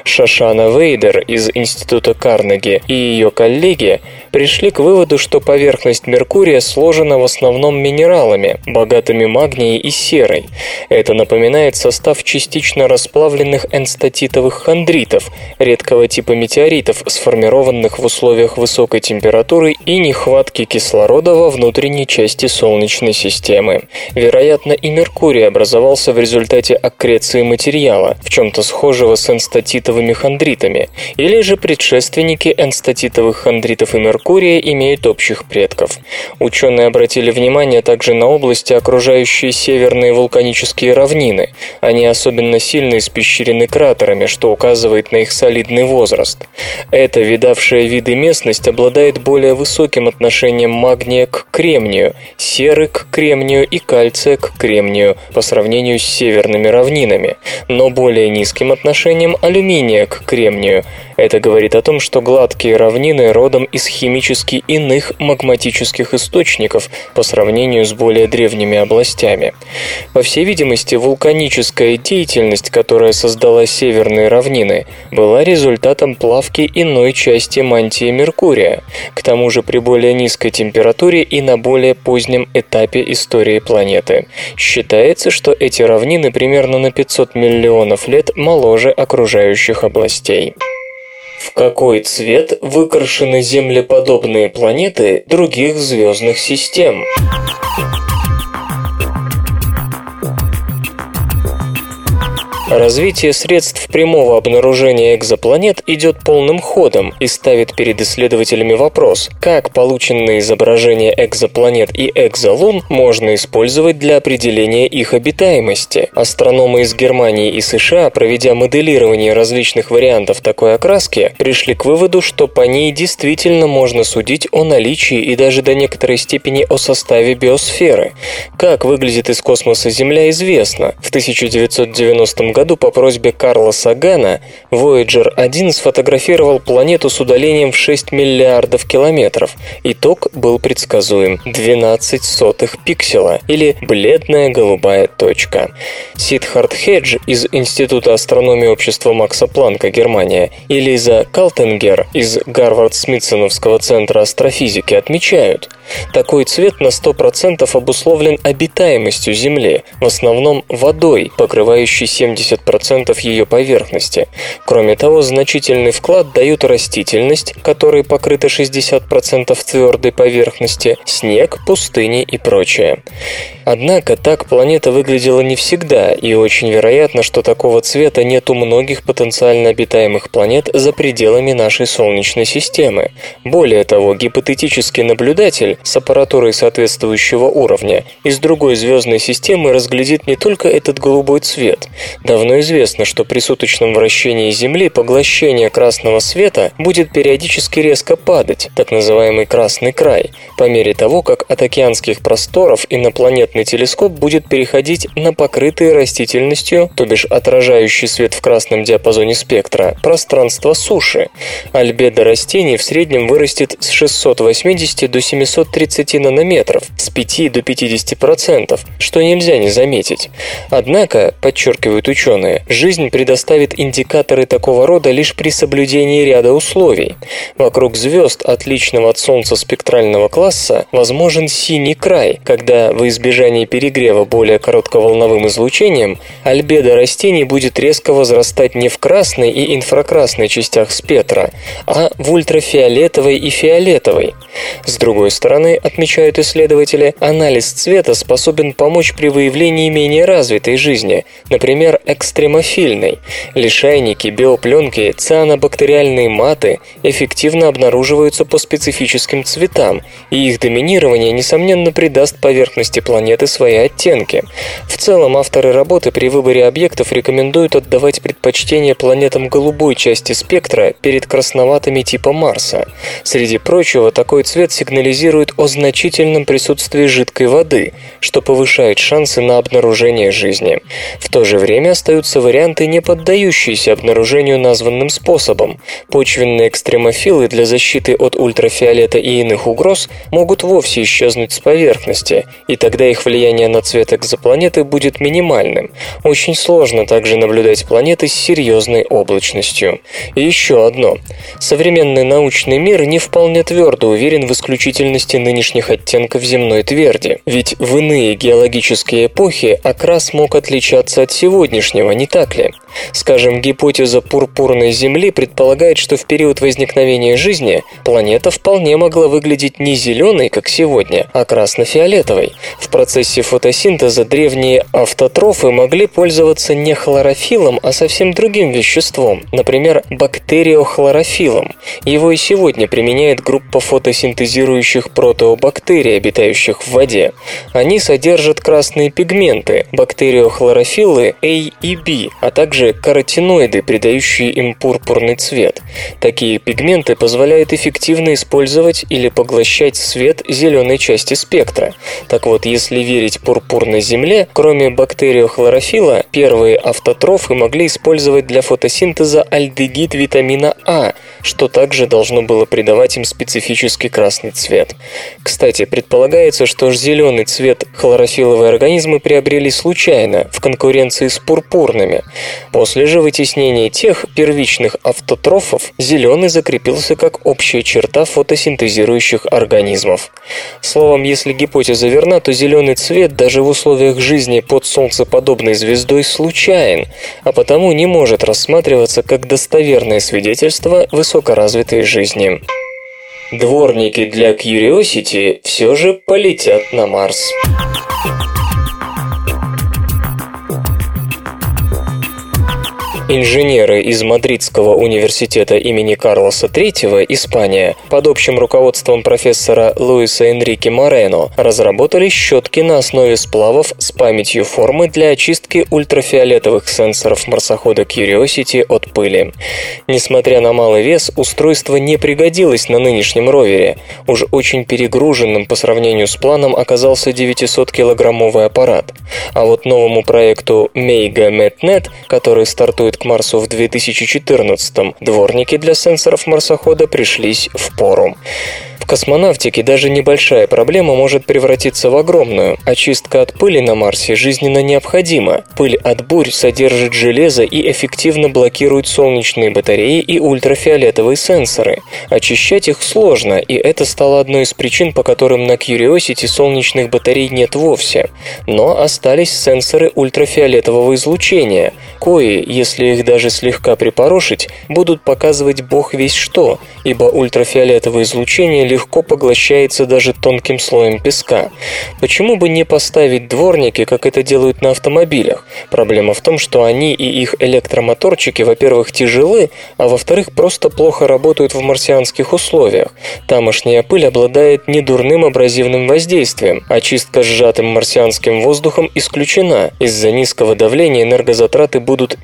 [SPEAKER 3] Шашана Вейдер из Института Карнеги и ее коллеги пришли к выводу, что поверхность Меркурия сложена в основном минералами, богатыми магнией и серой. Это напоминает состав частично расплавленных энстатитовых хондритов, редкого типа метеоритов, сформированных в условиях высокой температуры и нехватки кислорода во внутренней части Солнечной системы. Вероятно, и Меркурий образовался в результате аккреции материала, в чем-то схожего с энстатитовыми хондритами, или же предшественники энстатитовых хондритов и Меркурия Меркурия имеют общих предков. Ученые обратили внимание также на области, окружающие северные вулканические равнины. Они особенно сильно испещрены кратерами, что указывает на их солидный возраст. Эта видавшая виды местность обладает более высоким отношением магния к кремнию, серы к кремнию и кальция к кремнию по сравнению с северными равнинами, но более низким отношением алюминия к кремнию. Это говорит о том, что гладкие равнины родом из химии химически иных магматических источников по сравнению с более древними областями. По всей видимости, вулканическая деятельность, которая создала северные равнины, была результатом плавки иной части мантии Меркурия, к тому же при более низкой температуре и на более позднем этапе истории планеты. Считается, что эти равнины примерно на 500 миллионов лет моложе окружающих областей. В какой цвет выкрашены землеподобные планеты других звездных систем? Развитие средств прямого обнаружения экзопланет идет полным ходом и ставит перед исследователями вопрос, как полученные изображения экзопланет и экзолун можно использовать для определения их обитаемости. Астрономы из Германии и США, проведя моделирование различных вариантов такой окраски, пришли к выводу, что по ней действительно можно судить о наличии и даже до некоторой степени о составе биосферы. Как выглядит из космоса Земля известно. В 1990 году году по просьбе Карла Сагана Voyager 1 сфотографировал планету с удалением в 6 миллиардов километров. Итог был предсказуем – 12 сотых пикселя, или бледная голубая точка. Сидхарт Хедж из Института астрономии общества Макса Планка, Германия, и Лиза Калтенгер из Гарвард-Смитсоновского центра астрофизики отмечают, такой цвет на 100% обусловлен обитаемостью Земли, в основном водой, покрывающей 70 70% ее поверхности. Кроме того, значительный вклад дают растительность, которой покрыта 60% твердой поверхности, снег, пустыни и прочее. Однако так планета выглядела не всегда, и очень вероятно, что такого цвета нет у многих потенциально обитаемых планет за пределами нашей Солнечной системы. Более того, гипотетический наблюдатель с аппаратурой соответствующего уровня из другой звездной системы разглядит не только этот голубой цвет. Давно известно, что при суточном вращении Земли поглощение красного света будет периодически резко падать, так называемый красный край, по мере того, как от океанских просторов инопланетный телескоп будет переходить на покрытые растительностью, то бишь отражающий свет в красном диапазоне спектра, пространство суши. Альбедо растений в среднем вырастет с 680 до 730 нанометров, с 5 до 50%, что нельзя не заметить. Однако, подчеркивают ученые, жизнь предоставит индикаторы такого рода лишь при соблюдении ряда условий. Вокруг звезд отличного от Солнца спектрального класса возможен синий край, когда избежание избежании перегрева более коротковолновым излучением, альбедо растений будет резко возрастать не в красной и инфракрасной частях спектра, а в ультрафиолетовой и фиолетовой. С другой стороны, отмечают исследователи, анализ цвета способен помочь при выявлении менее развитой жизни, например, экстремофильной. Лишайники, биопленки, цианобактериальные маты эффективно обнаруживаются по специфическим цветам, и их доминирование, несомненно, придаст поверхности планеты свои оттенки. В целом, авторы работы при выборе объектов рекомендуют отдавать предпочтение планетам голубой части спектра перед красноватыми типа Марса. Среди прочего, такой цвет сигнализирует о значительном присутствии жидкой воды, что повышает шансы на обнаружение жизни. В то же время остаются варианты, не поддающиеся обнаружению названным способом. Почвенные экстремофилы для защиты от ультрафиолета и иных угроз могут вовсе исчезнуть с поверхности, и тогда их влияние на цвет экзопланеты будет минимальным. Очень сложно также наблюдать планеты с серьезной облачностью. И еще одно. Современный научный мир не вполне твердо уверен в исключительности нынешних оттенков земной тверди. Ведь в иные геологические эпохи окрас мог отличаться от сегодняшнего, не так ли? Скажем, гипотеза пурпурной Земли предполагает, что в период возникновения жизни планета вполне могла выглядеть не зеленой, как сегодня, а красно-фиолетовой. В процессе фотосинтеза древние автотрофы могли пользоваться не хлорофилом, а совсем другим веществом, например, бактериохлорофилом. Его и сегодня применяет группа фотосинтезирующих протеобактерий, обитающих в воде. Они содержат красные пигменты, бактериохлорофиллы A и B, а также каротиноиды, придающие им пурпурный цвет. Такие пигменты позволяют эффективно использовать или поглощать свет зеленой части спектра. Так вот, если верить пурпурной земле, кроме бактериохлорофила, первые автотрофы могли использовать для фотосинтеза альдегид витамина А, что также должно было придавать им специфический красный цвет. Кстати, предполагается, что зеленый цвет хлорофилловые организмы приобрели случайно, в конкуренции с пурпурными. После же вытеснения тех первичных автотрофов зеленый закрепился как общая черта фотосинтезирующих организмов. Словом, если гипотеза верна, то зеленый цвет даже в условиях жизни под солнцеподобной звездой случайен, а потому не может рассматриваться как достоверное свидетельство высокоразвитой жизни. Дворники для Curiosity все же полетят на Марс. Инженеры из Мадридского университета имени Карлоса III, Испания, под общим руководством профессора Луиса Энрике Морено разработали щетки на основе сплавов с памятью формы для очистки ультрафиолетовых сенсоров марсохода Curiosity от пыли. Несмотря на малый вес, устройство не пригодилось на нынешнем ровере. Уж очень перегруженным по сравнению с планом оказался 900-килограммовый аппарат. А вот новому проекту Mega MetNet, который стартует к Марсу в 2014-м, дворники для сенсоров марсохода пришлись в пору космонавтике даже небольшая проблема может превратиться в огромную. Очистка от пыли на Марсе жизненно необходима. Пыль от бурь содержит железо и эффективно блокирует солнечные батареи и ультрафиолетовые сенсоры. Очищать их сложно, и это стало одной из причин, по которым на Curiosity солнечных батарей нет вовсе. Но остались сенсоры ультрафиолетового излучения, кои, если их даже слегка припорошить, будут показывать бог весь что, ибо ультрафиолетовое излучение легко поглощается даже тонким слоем песка. Почему бы не поставить дворники, как это делают на автомобилях? Проблема в том, что они и их электромоторчики, во-первых, тяжелы, а во-вторых, просто плохо работают в марсианских условиях. Тамошняя пыль обладает недурным абразивным воздействием. Очистка сжатым марсианским воздухом исключена. Из-за низкого давления энергозатраты будут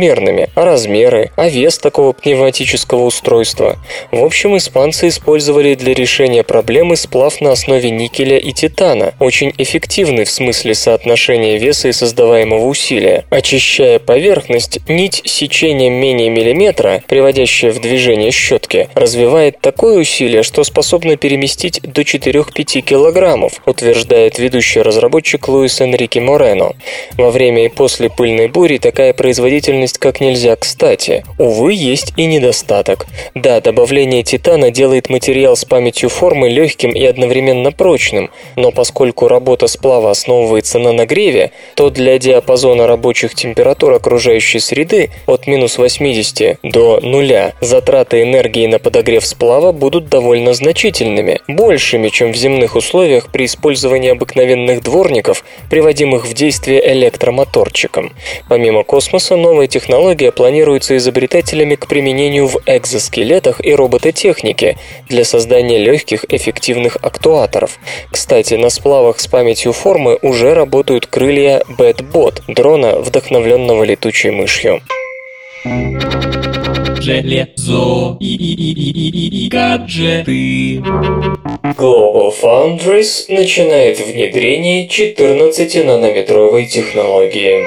[SPEAKER 3] несоразмерными, а размеры, а вес такого пневматического устройства. В общем, испанцы использовали для решения проблемы сплав на основе никеля и титана, очень эффективный в смысле соотношения веса и создаваемого усилия. Очищая поверхность, нить сечением менее миллиметра, приводящая в движение щетки, развивает такое усилие, что способна переместить до 4-5 килограммов, утверждает ведущий разработчик Луис Энрике Морено. Во время и после пыльной бури такая производительность как нельзя кстати. Увы, есть и недостаток. Да, добавление титана делает материал с памятью формы легким и одновременно прочным, но поскольку работа сплава основывается на нагреве, то для диапазона рабочих температур окружающей среды от минус 80 до нуля затраты энергии на подогрев сплава будут довольно значительными, большими, чем в земных условиях при использовании обыкновенных дворников, приводимых в действие электромоторчиком. Помимо космоса, новая технология планируется изобретателями к применению в экзоскелетах и робототехнике для создания легких эффективных актуаторов. Кстати, на сплавах с памятью формы уже работают крылья Bad дрона, вдохновленного летучей мышью.
[SPEAKER 2] Железо и, и, и, и, и гаджеты.
[SPEAKER 3] Global Foundries начинает внедрение 14-нанометровой технологии.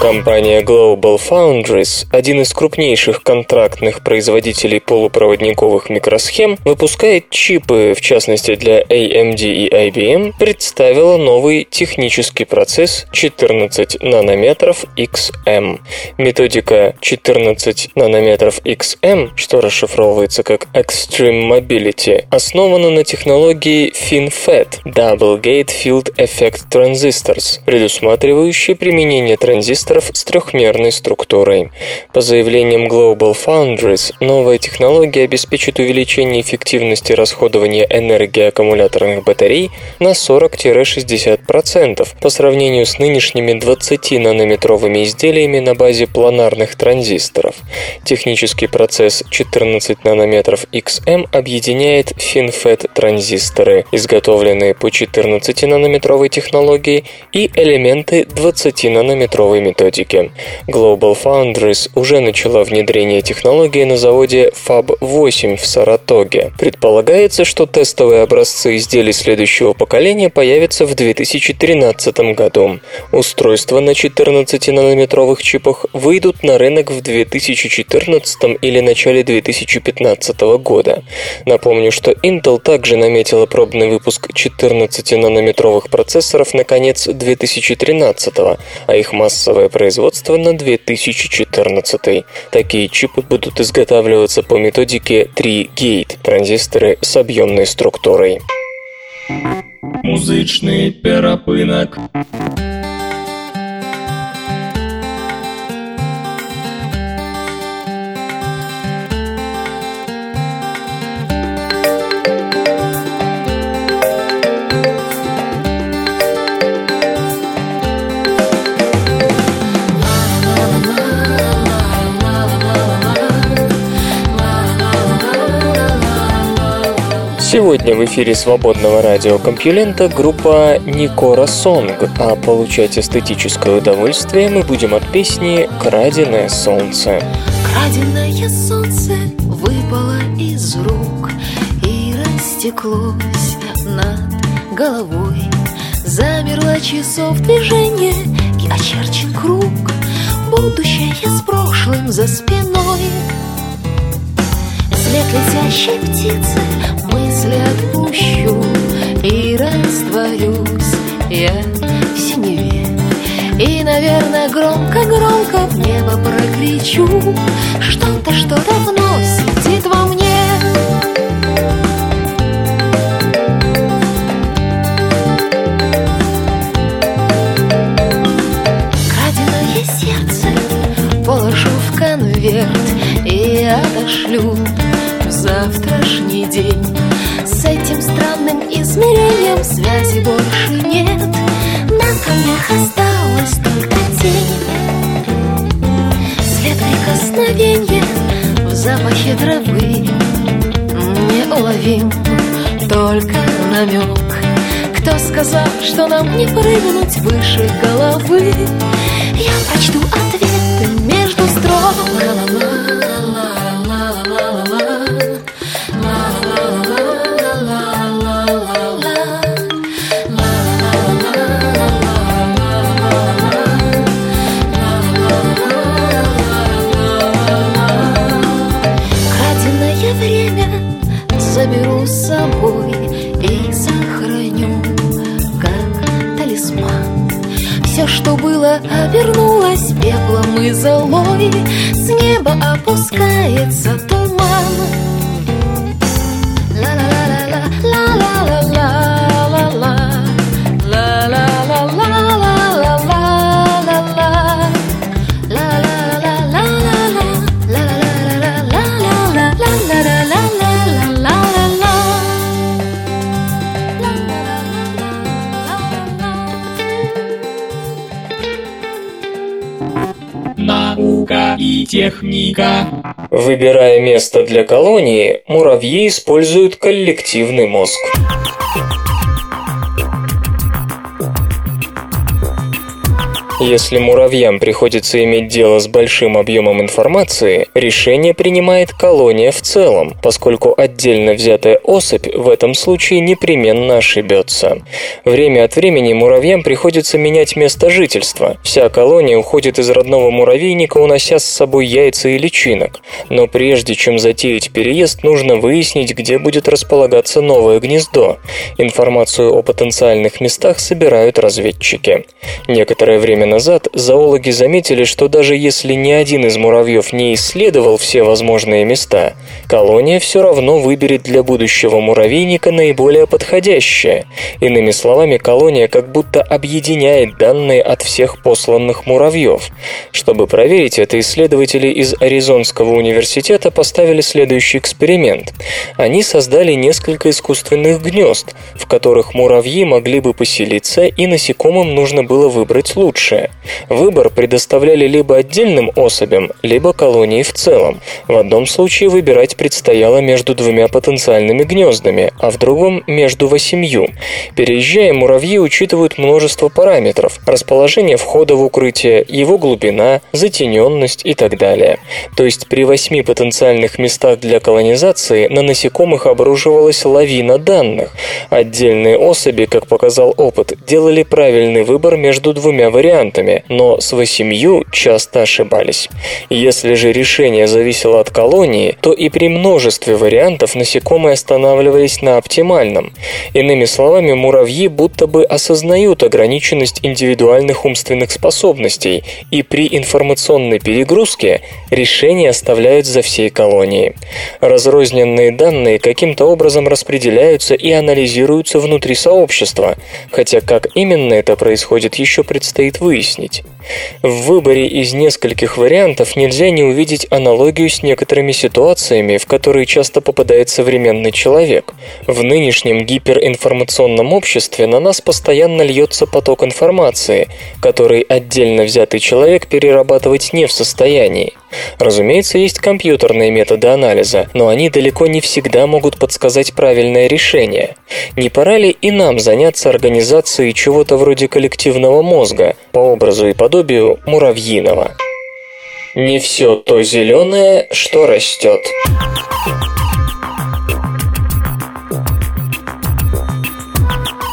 [SPEAKER 3] Компания Global Foundries, один из крупнейших контрактных производителей полупроводниковых микросхем, выпускает чипы, в частности для AMD и IBM, представила новый технический процесс 14 нанометров XM. Методика 14 нанометров XM, что расшифровывается как Extreme Mobility, основана на технологии FinFET Double Gate Field Effect Transistors, предусматривающей применение транзисторов транзисторов с трехмерной структурой. По заявлениям Global Foundries, новая технология обеспечит увеличение эффективности расходования энергии аккумуляторных батарей на 40-60% по сравнению с нынешними 20-нанометровыми изделиями на базе планарных транзисторов. Технический процесс 14 нанометров XM объединяет FinFET транзисторы, изготовленные по 14-нанометровой технологии, и элементы 20-нанометровой методики. Global Foundries уже начала внедрение технологии на заводе Fab8 в Саратоге. Предполагается, что тестовые образцы изделий следующего поколения появятся в 2013 году. Устройства на 14-нанометровых чипах выйдут на рынок в 2014 или начале 2015 года. Напомню, что Intel также наметила пробный выпуск 14-нанометровых процессоров на конец 2013, а их массовое производства на 2014. Такие чипы будут изготавливаться по методике 3-гейт – транзисторы с объемной структурой.
[SPEAKER 2] Музычный перапынок.
[SPEAKER 3] Сегодня в эфире свободного радиокомпьюлента группа Никора Сонг, а получать эстетическое удовольствие мы будем от песни «Краденое солнце».
[SPEAKER 5] Краденое солнце выпало из рук И растеклось над головой. Замерло часов движение и очерчен круг. Будущее с прошлым за спиной. След летящей птицы мысли отпущу И растворюсь я в синеве И, наверное, громко-громко в небо прокричу Что-то, что давно сидит во мне. Краденое сердце положу в конверт И отошлю в завтрашний день странным измерением связи больше нет. На камнях осталась только тень. След прикосновения в запахе травы Неуловим. Только намек. Кто сказал, что нам не прыгнуть выше головы? Я прочту ответы между строк что было, обернулось пеплом и золой, с неба опускается
[SPEAKER 2] техника.
[SPEAKER 3] Выбирая место для колонии, муравьи используют коллективный мозг. Если муравьям приходится иметь дело с большим объемом информации, решение принимает колония в целом, поскольку отдельно взятая особь в этом случае непременно ошибется. Время от времени муравьям приходится менять место жительства. Вся колония уходит из родного муравейника, унося с собой яйца и личинок. Но прежде чем затеять переезд, нужно выяснить, где будет располагаться новое гнездо. Информацию о потенциальных местах собирают разведчики. Некоторое время назад зоологи заметили, что даже если ни один из муравьев не исследовал все возможные места, колония все равно выберет для будущего муравейника наиболее подходящее. Иными словами, колония как будто объединяет данные от всех посланных муравьев. Чтобы проверить это, исследователи из Аризонского университета поставили следующий эксперимент. Они создали несколько искусственных гнезд, в которых муравьи могли бы поселиться, и насекомым нужно было выбрать лучшее. Выбор предоставляли либо отдельным особям, либо колонии в целом. В одном случае выбирать предстояло между двумя потенциальными гнездами, а в другом – между восемью. Переезжая, муравьи учитывают множество параметров – расположение входа в укрытие, его глубина, затененность и так далее. То есть при восьми потенциальных местах для колонизации на насекомых обрушивалась лавина данных. Отдельные особи, как показал опыт, делали правильный выбор между двумя вариантами, но с восемью часто ошибались. Если же решение зависело от колонии, то и при множестве вариантов насекомые останавливались на оптимальном. Иными словами, муравьи будто бы осознают ограниченность индивидуальных умственных способностей, и при информационной перегрузке решение оставляют за всей колонией. Разрозненные данные каким-то образом распределяются и анализируются внутри сообщества, хотя как именно это происходит еще предстоит выяснить выяснить. В выборе из нескольких вариантов нельзя не увидеть аналогию с некоторыми ситуациями, в которые часто попадает современный человек. В нынешнем гиперинформационном обществе на нас постоянно льется поток информации, который отдельно взятый человек перерабатывать не в состоянии. Разумеется, есть компьютерные методы анализа, но они далеко не всегда могут подсказать правильное решение. Не пора ли и нам заняться организацией чего-то вроде коллективного мозга, по образу и подобию муравьиного? Не все то зеленое, что растет.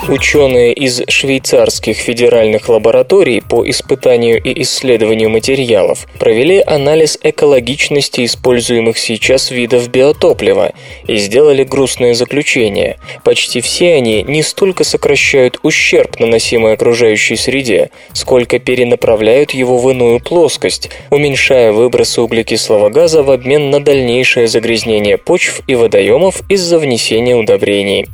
[SPEAKER 3] Ученые из швейцарских федеральных лабораторий по испытанию и исследованию материалов провели анализ экологичности используемых сейчас видов биотоплива и сделали грустное заключение. Почти все они не столько сокращают ущерб, наносимый окружающей среде, сколько перенаправляют его в иную плоскость, уменьшая выбросы углекислого газа в обмен на дальнейшее загрязнение почв и водоемов из-за внесения удобрений.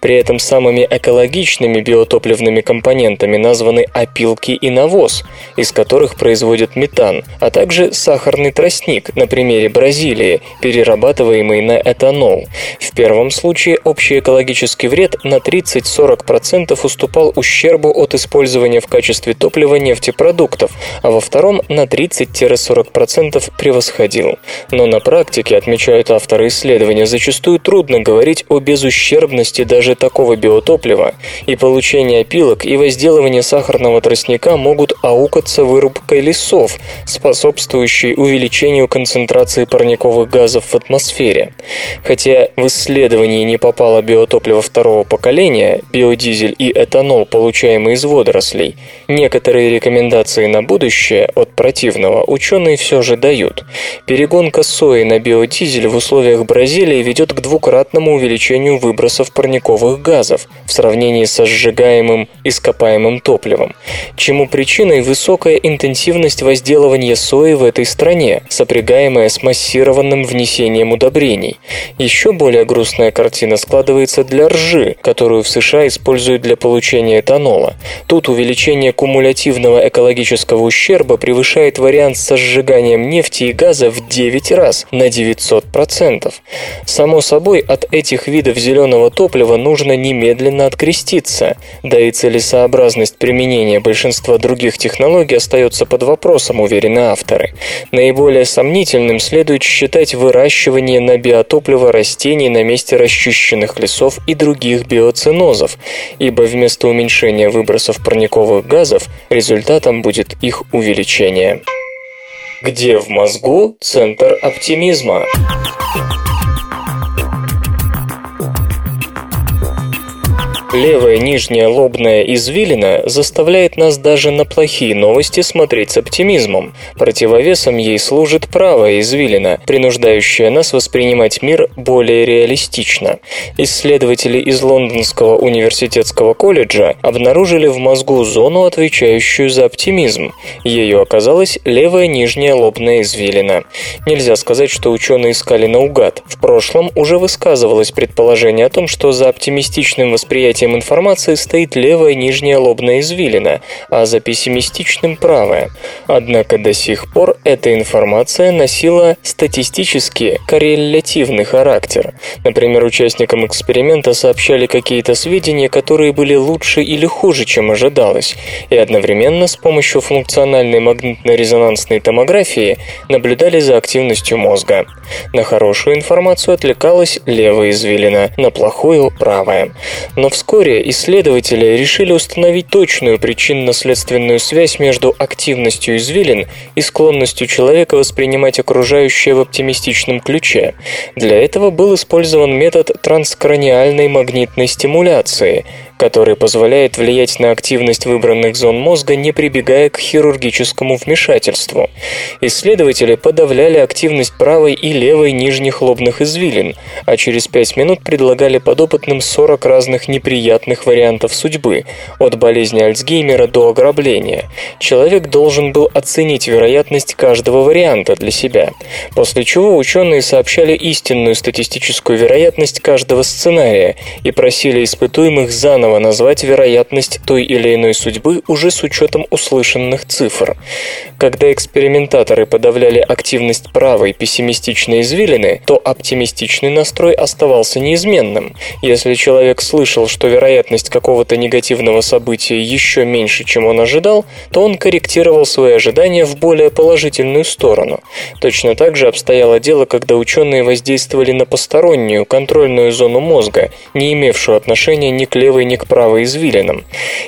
[SPEAKER 3] При этом самыми экологичными экологичными биотопливными компонентами названы опилки и навоз, из которых производят метан, а также сахарный тростник, на примере Бразилии, перерабатываемый на этанол. В первом случае общий экологический вред на 30-40% уступал ущербу от использования в качестве топлива нефтепродуктов, а во втором на 30-40% превосходил. Но на практике, отмечают авторы исследования, зачастую трудно говорить о безущербности даже такого биотоплива, и получение опилок и возделывание сахарного тростника могут аукаться вырубкой лесов, способствующей увеличению концентрации парниковых газов в атмосфере. Хотя в исследовании не попало биотопливо второго поколения, биодизель и этанол, получаемый из водорослей, некоторые рекомендации на будущее от противного ученые все же дают. Перегонка сои на биодизель в условиях Бразилии ведет к двукратному увеличению выбросов парниковых газов в сравнении сравнении со сжигаемым ископаемым топливом, чему причиной высокая интенсивность возделывания сои в этой стране, сопрягаемая с массированным внесением удобрений. Еще более грустная картина складывается для ржи, которую в США используют для получения этанола. Тут увеличение кумулятивного экологического ущерба превышает вариант со сжиганием нефти и газа в 9 раз, на 900%. Само собой, от этих видов зеленого топлива нужно немедленно откреститься запуститься, да и целесообразность применения большинства других технологий остается под вопросом, уверены авторы. Наиболее сомнительным следует считать выращивание на биотопливо растений на месте расчищенных лесов и других биоценозов, ибо вместо уменьшения выбросов парниковых газов результатом будет их увеличение. Где в мозгу центр оптимизма? Левая нижняя лобная извилина заставляет нас даже на плохие новости смотреть с оптимизмом. Противовесом ей служит правая извилина, принуждающая нас воспринимать мир более реалистично. Исследователи из Лондонского университетского колледжа обнаружили в мозгу зону, отвечающую за оптимизм. Ею оказалась левая нижняя лобная извилина. Нельзя сказать, что ученые искали наугад. В прошлом уже высказывалось предположение о том, что за оптимистичным восприятием восприятием информации стоит левая нижняя лобная извилина, а за пессимистичным – правая. Однако до сих пор эта информация носила статистически коррелятивный характер. Например, участникам эксперимента сообщали какие-то сведения, которые были лучше или хуже, чем ожидалось, и одновременно с помощью функциональной магнитно-резонансной томографии наблюдали за активностью мозга. На хорошую информацию отвлекалась левая извилина, на плохую – правая. Но вскоре Вскоре исследователи решили установить точную причинно-следственную связь между активностью извилин и склонностью человека воспринимать окружающее в оптимистичном ключе. Для этого был использован метод транскраниальной магнитной стимуляции, который позволяет влиять на активность выбранных зон мозга, не прибегая к хирургическому вмешательству. Исследователи подавляли активность правой и левой нижних лобных извилин, а через 5 минут предлагали подопытным 40 разных неприятных вариантов судьбы, от болезни Альцгеймера до ограбления. Человек должен был оценить вероятность каждого варианта для себя, после чего ученые сообщали истинную статистическую вероятность каждого сценария и просили испытуемых заново заново назвать вероятность той или иной судьбы уже с учетом услышанных цифр. Когда экспериментаторы подавляли активность правой пессимистичной извилины, то оптимистичный настрой оставался неизменным. Если человек слышал, что вероятность какого-то негативного события еще меньше, чем он ожидал, то он корректировал свои ожидания в более положительную сторону. Точно так же обстояло дело, когда ученые воздействовали на постороннюю контрольную зону мозга, не имевшую отношения ни к левой, ни к правой извилинам.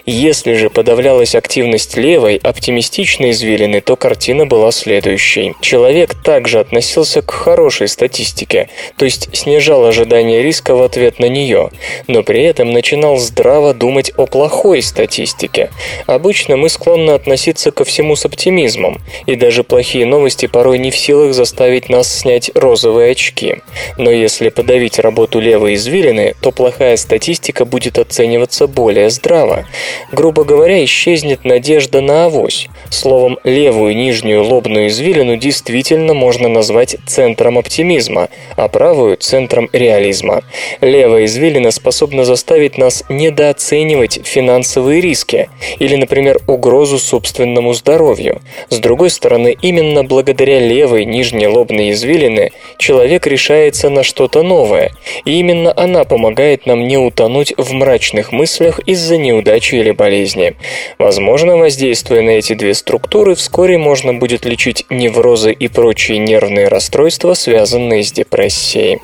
[SPEAKER 3] Если же подавлялась активность левой, оптимистичной извилины, то картина была следующей. Человек также относился к хорошей статистике, то есть снижал ожидание риска в ответ на нее, но при этом начинал здраво думать о плохой статистике. Обычно мы склонны относиться ко всему с оптимизмом, и даже плохие новости порой не в силах заставить нас снять розовые очки. Но если подавить работу левой извилины, то плохая статистика будет оцениваться более здраво. Грубо говоря, исчезнет надежда на авось. Словом, левую нижнюю лобную извилину действительно можно назвать центром оптимизма, а правую – центром реализма. Левая извилина способна заставить нас недооценивать финансовые риски или, например, угрозу собственному здоровью. С другой стороны, именно благодаря левой нижней лобной извилины человек решается на что-то новое, и именно она помогает нам не утонуть в мрачных мыслях из-за неудачи или болезни. Возможно, воздействуя на эти две структуры, вскоре можно будет лечить неврозы и прочие нервные расстройства, связанные с депрессией.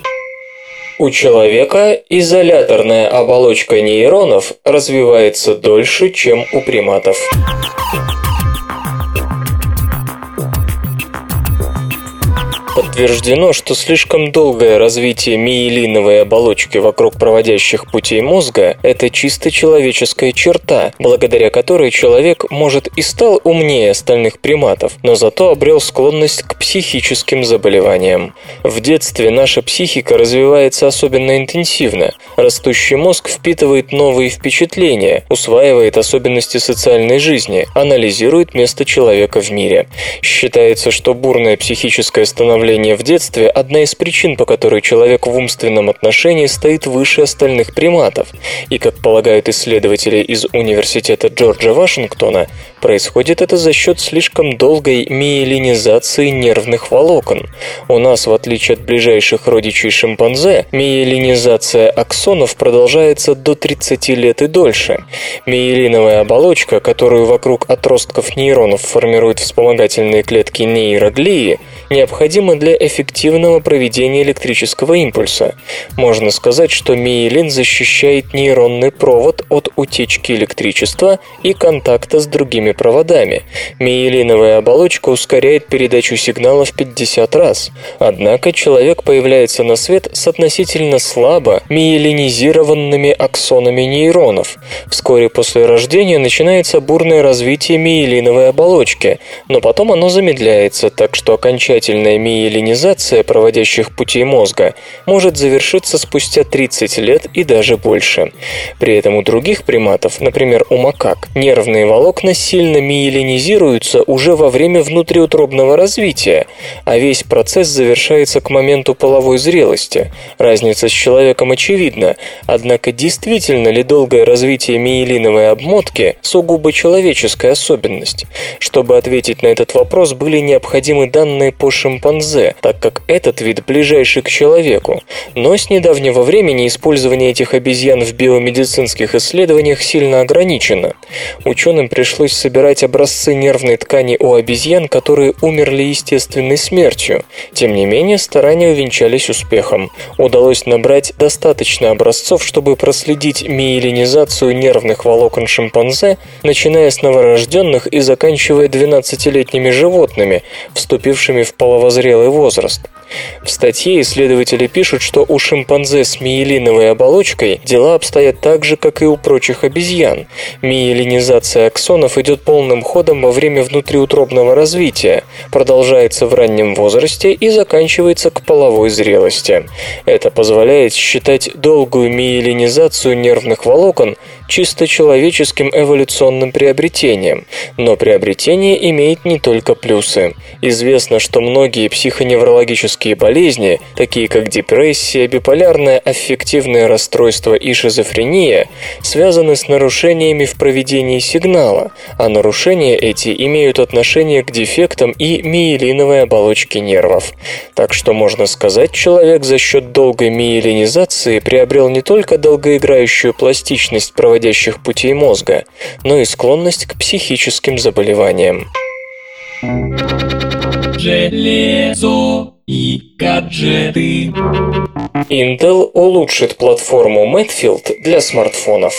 [SPEAKER 3] У человека изоляторная оболочка нейронов развивается дольше, чем у приматов. Подтверждено, что слишком долгое развитие миелиновой оболочки вокруг проводящих путей мозга – это чисто человеческая черта, благодаря которой человек, может, и стал умнее остальных приматов, но зато обрел склонность к психическим заболеваниям. В детстве наша психика развивается особенно интенсивно. Растущий мозг впитывает новые впечатления, усваивает особенности социальной жизни, анализирует место человека в мире. Считается, что бурное психическое становление становление в детстве – одна из причин, по которой человек в умственном отношении стоит выше остальных приматов. И, как полагают исследователи из Университета Джорджа Вашингтона, происходит это за счет слишком долгой миелинизации нервных волокон. У нас, в отличие от ближайших родичей шимпанзе, миелинизация аксонов продолжается до 30 лет и дольше. Миелиновая оболочка, которую вокруг отростков нейронов формируют вспомогательные клетки нейроглии, необходима для эффективного проведения электрического импульса. Можно сказать, что миелин защищает нейронный провод от утечки электричества и контакта с другими проводами. Миелиновая оболочка ускоряет передачу сигналов 50 раз. Однако человек появляется на свет с относительно слабо миелинизированными аксонами нейронов. Вскоре после рождения начинается бурное развитие миелиновой оболочки, но потом оно замедляется, так что окончательная миелинизация миелинизация проводящих путей мозга может завершиться спустя 30 лет и даже больше. При этом у других приматов, например, у макак, нервные волокна сильно миелинизируются уже во время внутриутробного развития, а весь процесс завершается к моменту половой зрелости. Разница с человеком очевидна, однако действительно ли долгое развитие миелиновой обмотки сугубо человеческая особенность? Чтобы ответить на этот вопрос, были необходимы данные по шимпанзе, шимпанзе, так как этот вид ближайший к человеку. Но с недавнего времени использование этих обезьян в биомедицинских исследованиях сильно ограничено. Ученым пришлось собирать образцы нервной ткани у обезьян, которые умерли естественной смертью. Тем не менее, старания увенчались успехом. Удалось набрать достаточно образцов, чтобы проследить миелинизацию нервных волокон шимпанзе, начиная с новорожденных и заканчивая 12-летними животными, вступившими в половозрелый зрелый возраст. В статье исследователи пишут, что у шимпанзе с миелиновой оболочкой дела обстоят так же, как и у прочих обезьян. Миелинизация аксонов идет полным ходом во время внутриутробного развития, продолжается в раннем возрасте и заканчивается к половой зрелости. Это позволяет считать долгую миелинизацию нервных волокон чисто человеческим эволюционным приобретением, но приобретение имеет не только плюсы. Известно, что многие психоневрологические болезни, такие как депрессия, биполярное аффективное расстройство и шизофрения, связаны с нарушениями в проведении сигнала, а нарушения эти имеют отношение к дефектам и миелиновой оболочке нервов. Так что можно сказать, человек за счет долгой миелинизации приобрел не только долгоиграющую пластичность проводящих путей мозга, но и склонность к психическим заболеваниям.
[SPEAKER 2] Железо и гаджеты.
[SPEAKER 3] Intel улучшит платформу Medfield для смартфонов.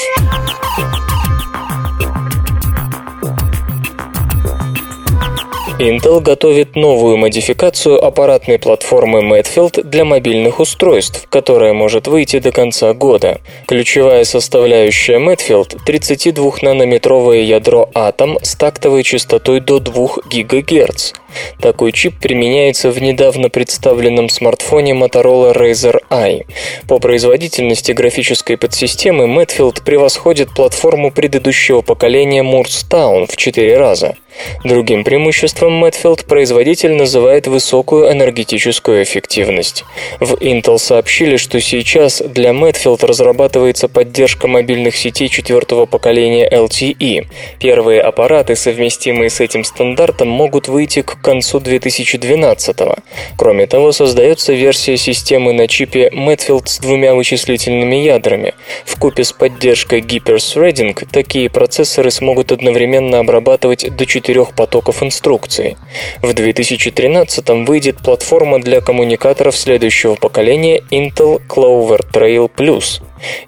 [SPEAKER 3] Intel готовит новую модификацию аппаратной платформы Medfield для мобильных устройств, которая может выйти до конца года. Ключевая составляющая Medfield – 32-нанометровое ядро Atom с тактовой частотой до 2 ГГц. Такой чип применяется в недавно представленном смартфоне Motorola Razer Eye. По производительности графической подсистемы Medfield превосходит платформу предыдущего поколения Town в 4 раза. Другим преимуществом Medfield производитель называет высокую энергетическую эффективность. В Intel сообщили, что сейчас для Medfield разрабатывается поддержка мобильных сетей четвертого поколения LTE. Первые аппараты, совместимые с этим стандартом, могут выйти к концу 2012 -го. Кроме того, создается версия системы на чипе Medfield с двумя вычислительными ядрами. В купе с поддержкой Hyper-Threading такие процессоры смогут одновременно обрабатывать до 4 четырех потоков инструкций. В 2013 выйдет платформа для коммуникаторов следующего поколения Intel Clover Trail Plus.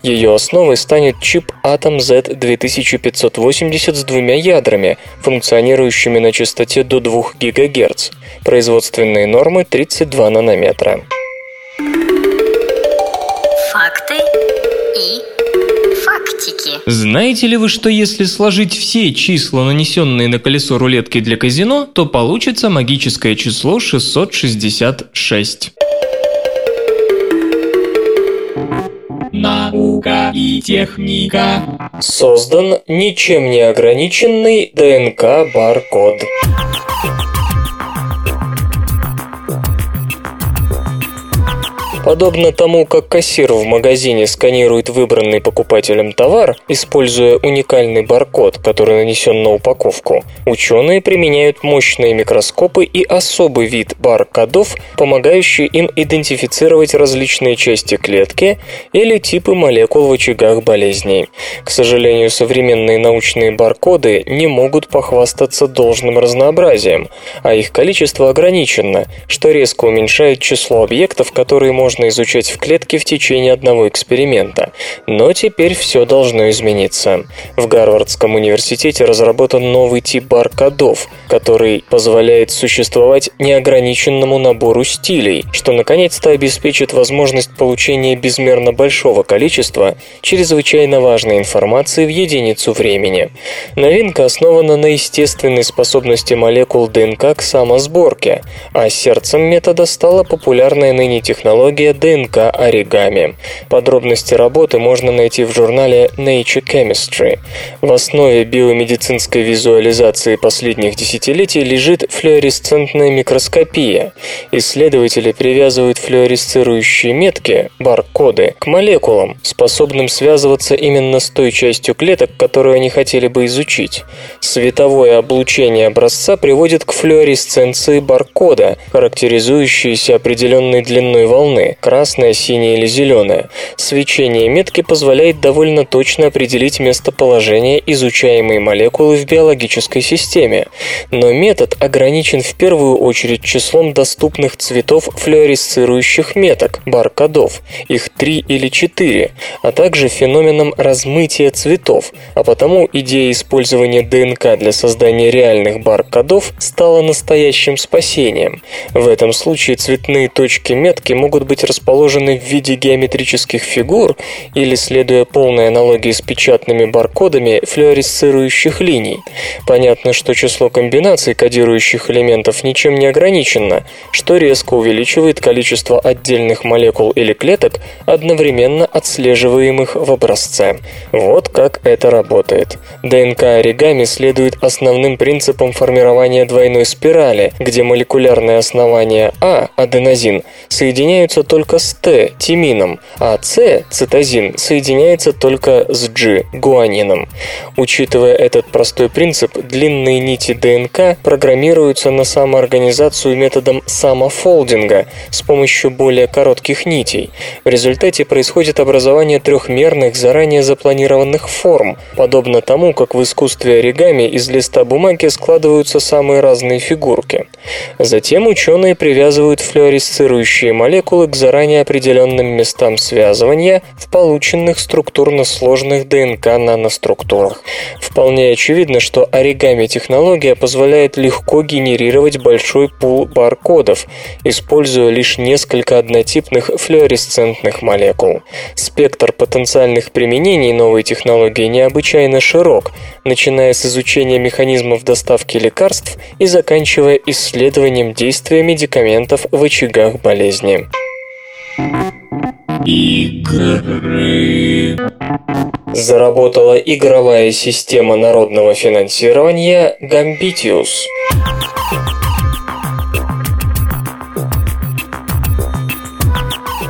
[SPEAKER 3] Ее основой станет чип Atom Z2580 с двумя ядрами, функционирующими на частоте до 2 ГГц. Производственные нормы 32 нанометра.
[SPEAKER 4] Знаете ли вы, что если сложить все числа, нанесенные на колесо рулетки для казино, то получится магическое число 666?
[SPEAKER 2] Наука и техника.
[SPEAKER 3] Создан ничем не ограниченный ДНК-баркод. Подобно тому, как кассир в магазине сканирует выбранный покупателем товар, используя уникальный баркод, который нанесен на упаковку, ученые применяют мощные микроскопы и особый вид баркодов, помогающий им идентифицировать различные части клетки или типы молекул в очагах болезней. К сожалению, современные научные баркоды не могут похвастаться должным разнообразием, а их количество ограничено, что резко уменьшает число объектов, которые можно можно изучать в клетке в течение одного эксперимента. Но теперь все должно измениться. В Гарвардском университете разработан новый тип баркодов, который позволяет существовать неограниченному набору стилей, что наконец-то обеспечит возможность получения безмерно большого количества чрезвычайно важной информации в единицу времени. Новинка основана на естественной способности молекул ДНК к самосборке, а сердцем метода стала популярная ныне технология ДНК оригами. Подробности работы можно найти в журнале Nature Chemistry. В основе биомедицинской визуализации последних десятилетий лежит флуоресцентная микроскопия. Исследователи привязывают флуоресцирующие метки, баркоды, к молекулам, способным связываться именно с той частью клеток, которую они хотели бы изучить. Световое облучение образца приводит к флуоресценции баркода, характеризующейся определенной длиной волны красная, синяя или зеленая. Свечение метки позволяет довольно точно определить местоположение изучаемой молекулы в биологической системе. Но метод ограничен в первую очередь числом доступных цветов флуоресцирующих меток, баркодов, их три или четыре, а также феноменом размытия цветов, а потому идея использования ДНК для создания реальных баркодов стала настоящим спасением. В этом случае цветные точки метки могут быть быть расположены в виде геометрических фигур или, следуя полной аналогии с печатными баркодами, флуоресцирующих линий. Понятно, что число комбинаций кодирующих элементов ничем не ограничено, что резко увеличивает количество отдельных молекул или клеток, одновременно отслеживаемых в образце. Вот как это работает. ДНК оригами следует основным принципам формирования двойной спирали, где молекулярное основание А, аденозин, соединяются только с Т, тимином, а С, цитозин, соединяется только с G, гуанином. Учитывая этот простой принцип, длинные нити ДНК программируются на самоорганизацию методом самофолдинга с помощью более коротких нитей. В результате происходит образование трехмерных заранее запланированных форм, подобно тому, как в искусстве оригами из листа бумаги складываются самые разные фигурки. Затем ученые привязывают флуоресцирующие молекулы к заранее определенным местам связывания в полученных структурно сложных ДНК наноструктурах. Вполне очевидно, что оригами-технология позволяет легко генерировать большой пул баркодов, используя лишь несколько однотипных флуоресцентных молекул. Спектр потенциальных применений новой технологии необычайно широк, начиная с изучения механизмов доставки лекарств и заканчивая исследованием действия медикаментов в очагах болезни.
[SPEAKER 2] Игры.
[SPEAKER 3] Заработала игровая система народного финансирования Gambitius.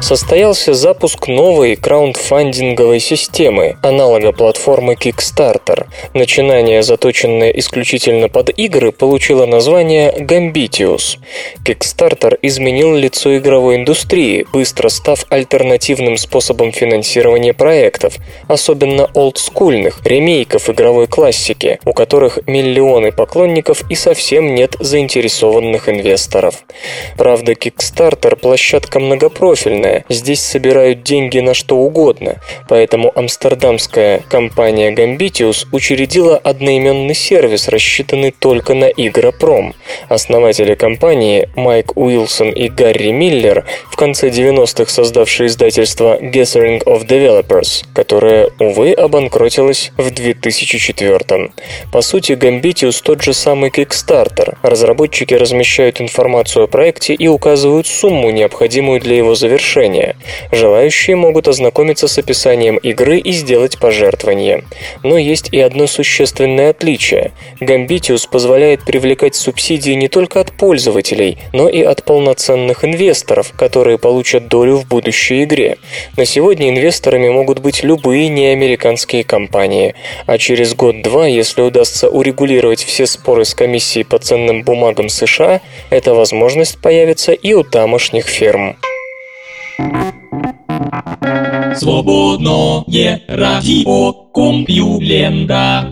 [SPEAKER 3] Состоялся запуск новой краундфандинговой системы, аналога платформы Kickstarter. Начинание, заточенное исключительно под игры, получило название Gambitius. Kickstarter изменил лицо игровой индустрии, быстро став альтернативным способом финансирования проектов, особенно олдскульных, ремейков игровой классики, у которых миллионы поклонников и совсем нет заинтересованных инвесторов. Правда, Kickstarter – площадка многопрофильная, Здесь собирают деньги на что угодно, поэтому амстердамская компания Gambitius учредила одноименный сервис, рассчитанный только на Игропром. Основатели компании Майк Уилсон и Гарри Миллер в конце 90-х создавшие издательство Gathering of Developers, которое, увы, обанкротилось в 2004 -м. По сути, Gambitius тот же самый Kickstarter. Разработчики размещают информацию о проекте и указывают сумму, необходимую для его завершения приложения. Желающие могут ознакомиться с описанием игры и сделать пожертвование. Но есть и одно существенное отличие. Gambitius позволяет привлекать субсидии не только от пользователей, но и от полноценных инвесторов, которые получат долю в будущей игре. На сегодня инвесторами могут быть любые неамериканские компании, а через год-два, если удастся урегулировать все споры с комиссией по ценным бумагам США, эта возможность появится и у тамошних фирм.
[SPEAKER 2] Свободное радио Компьюлента.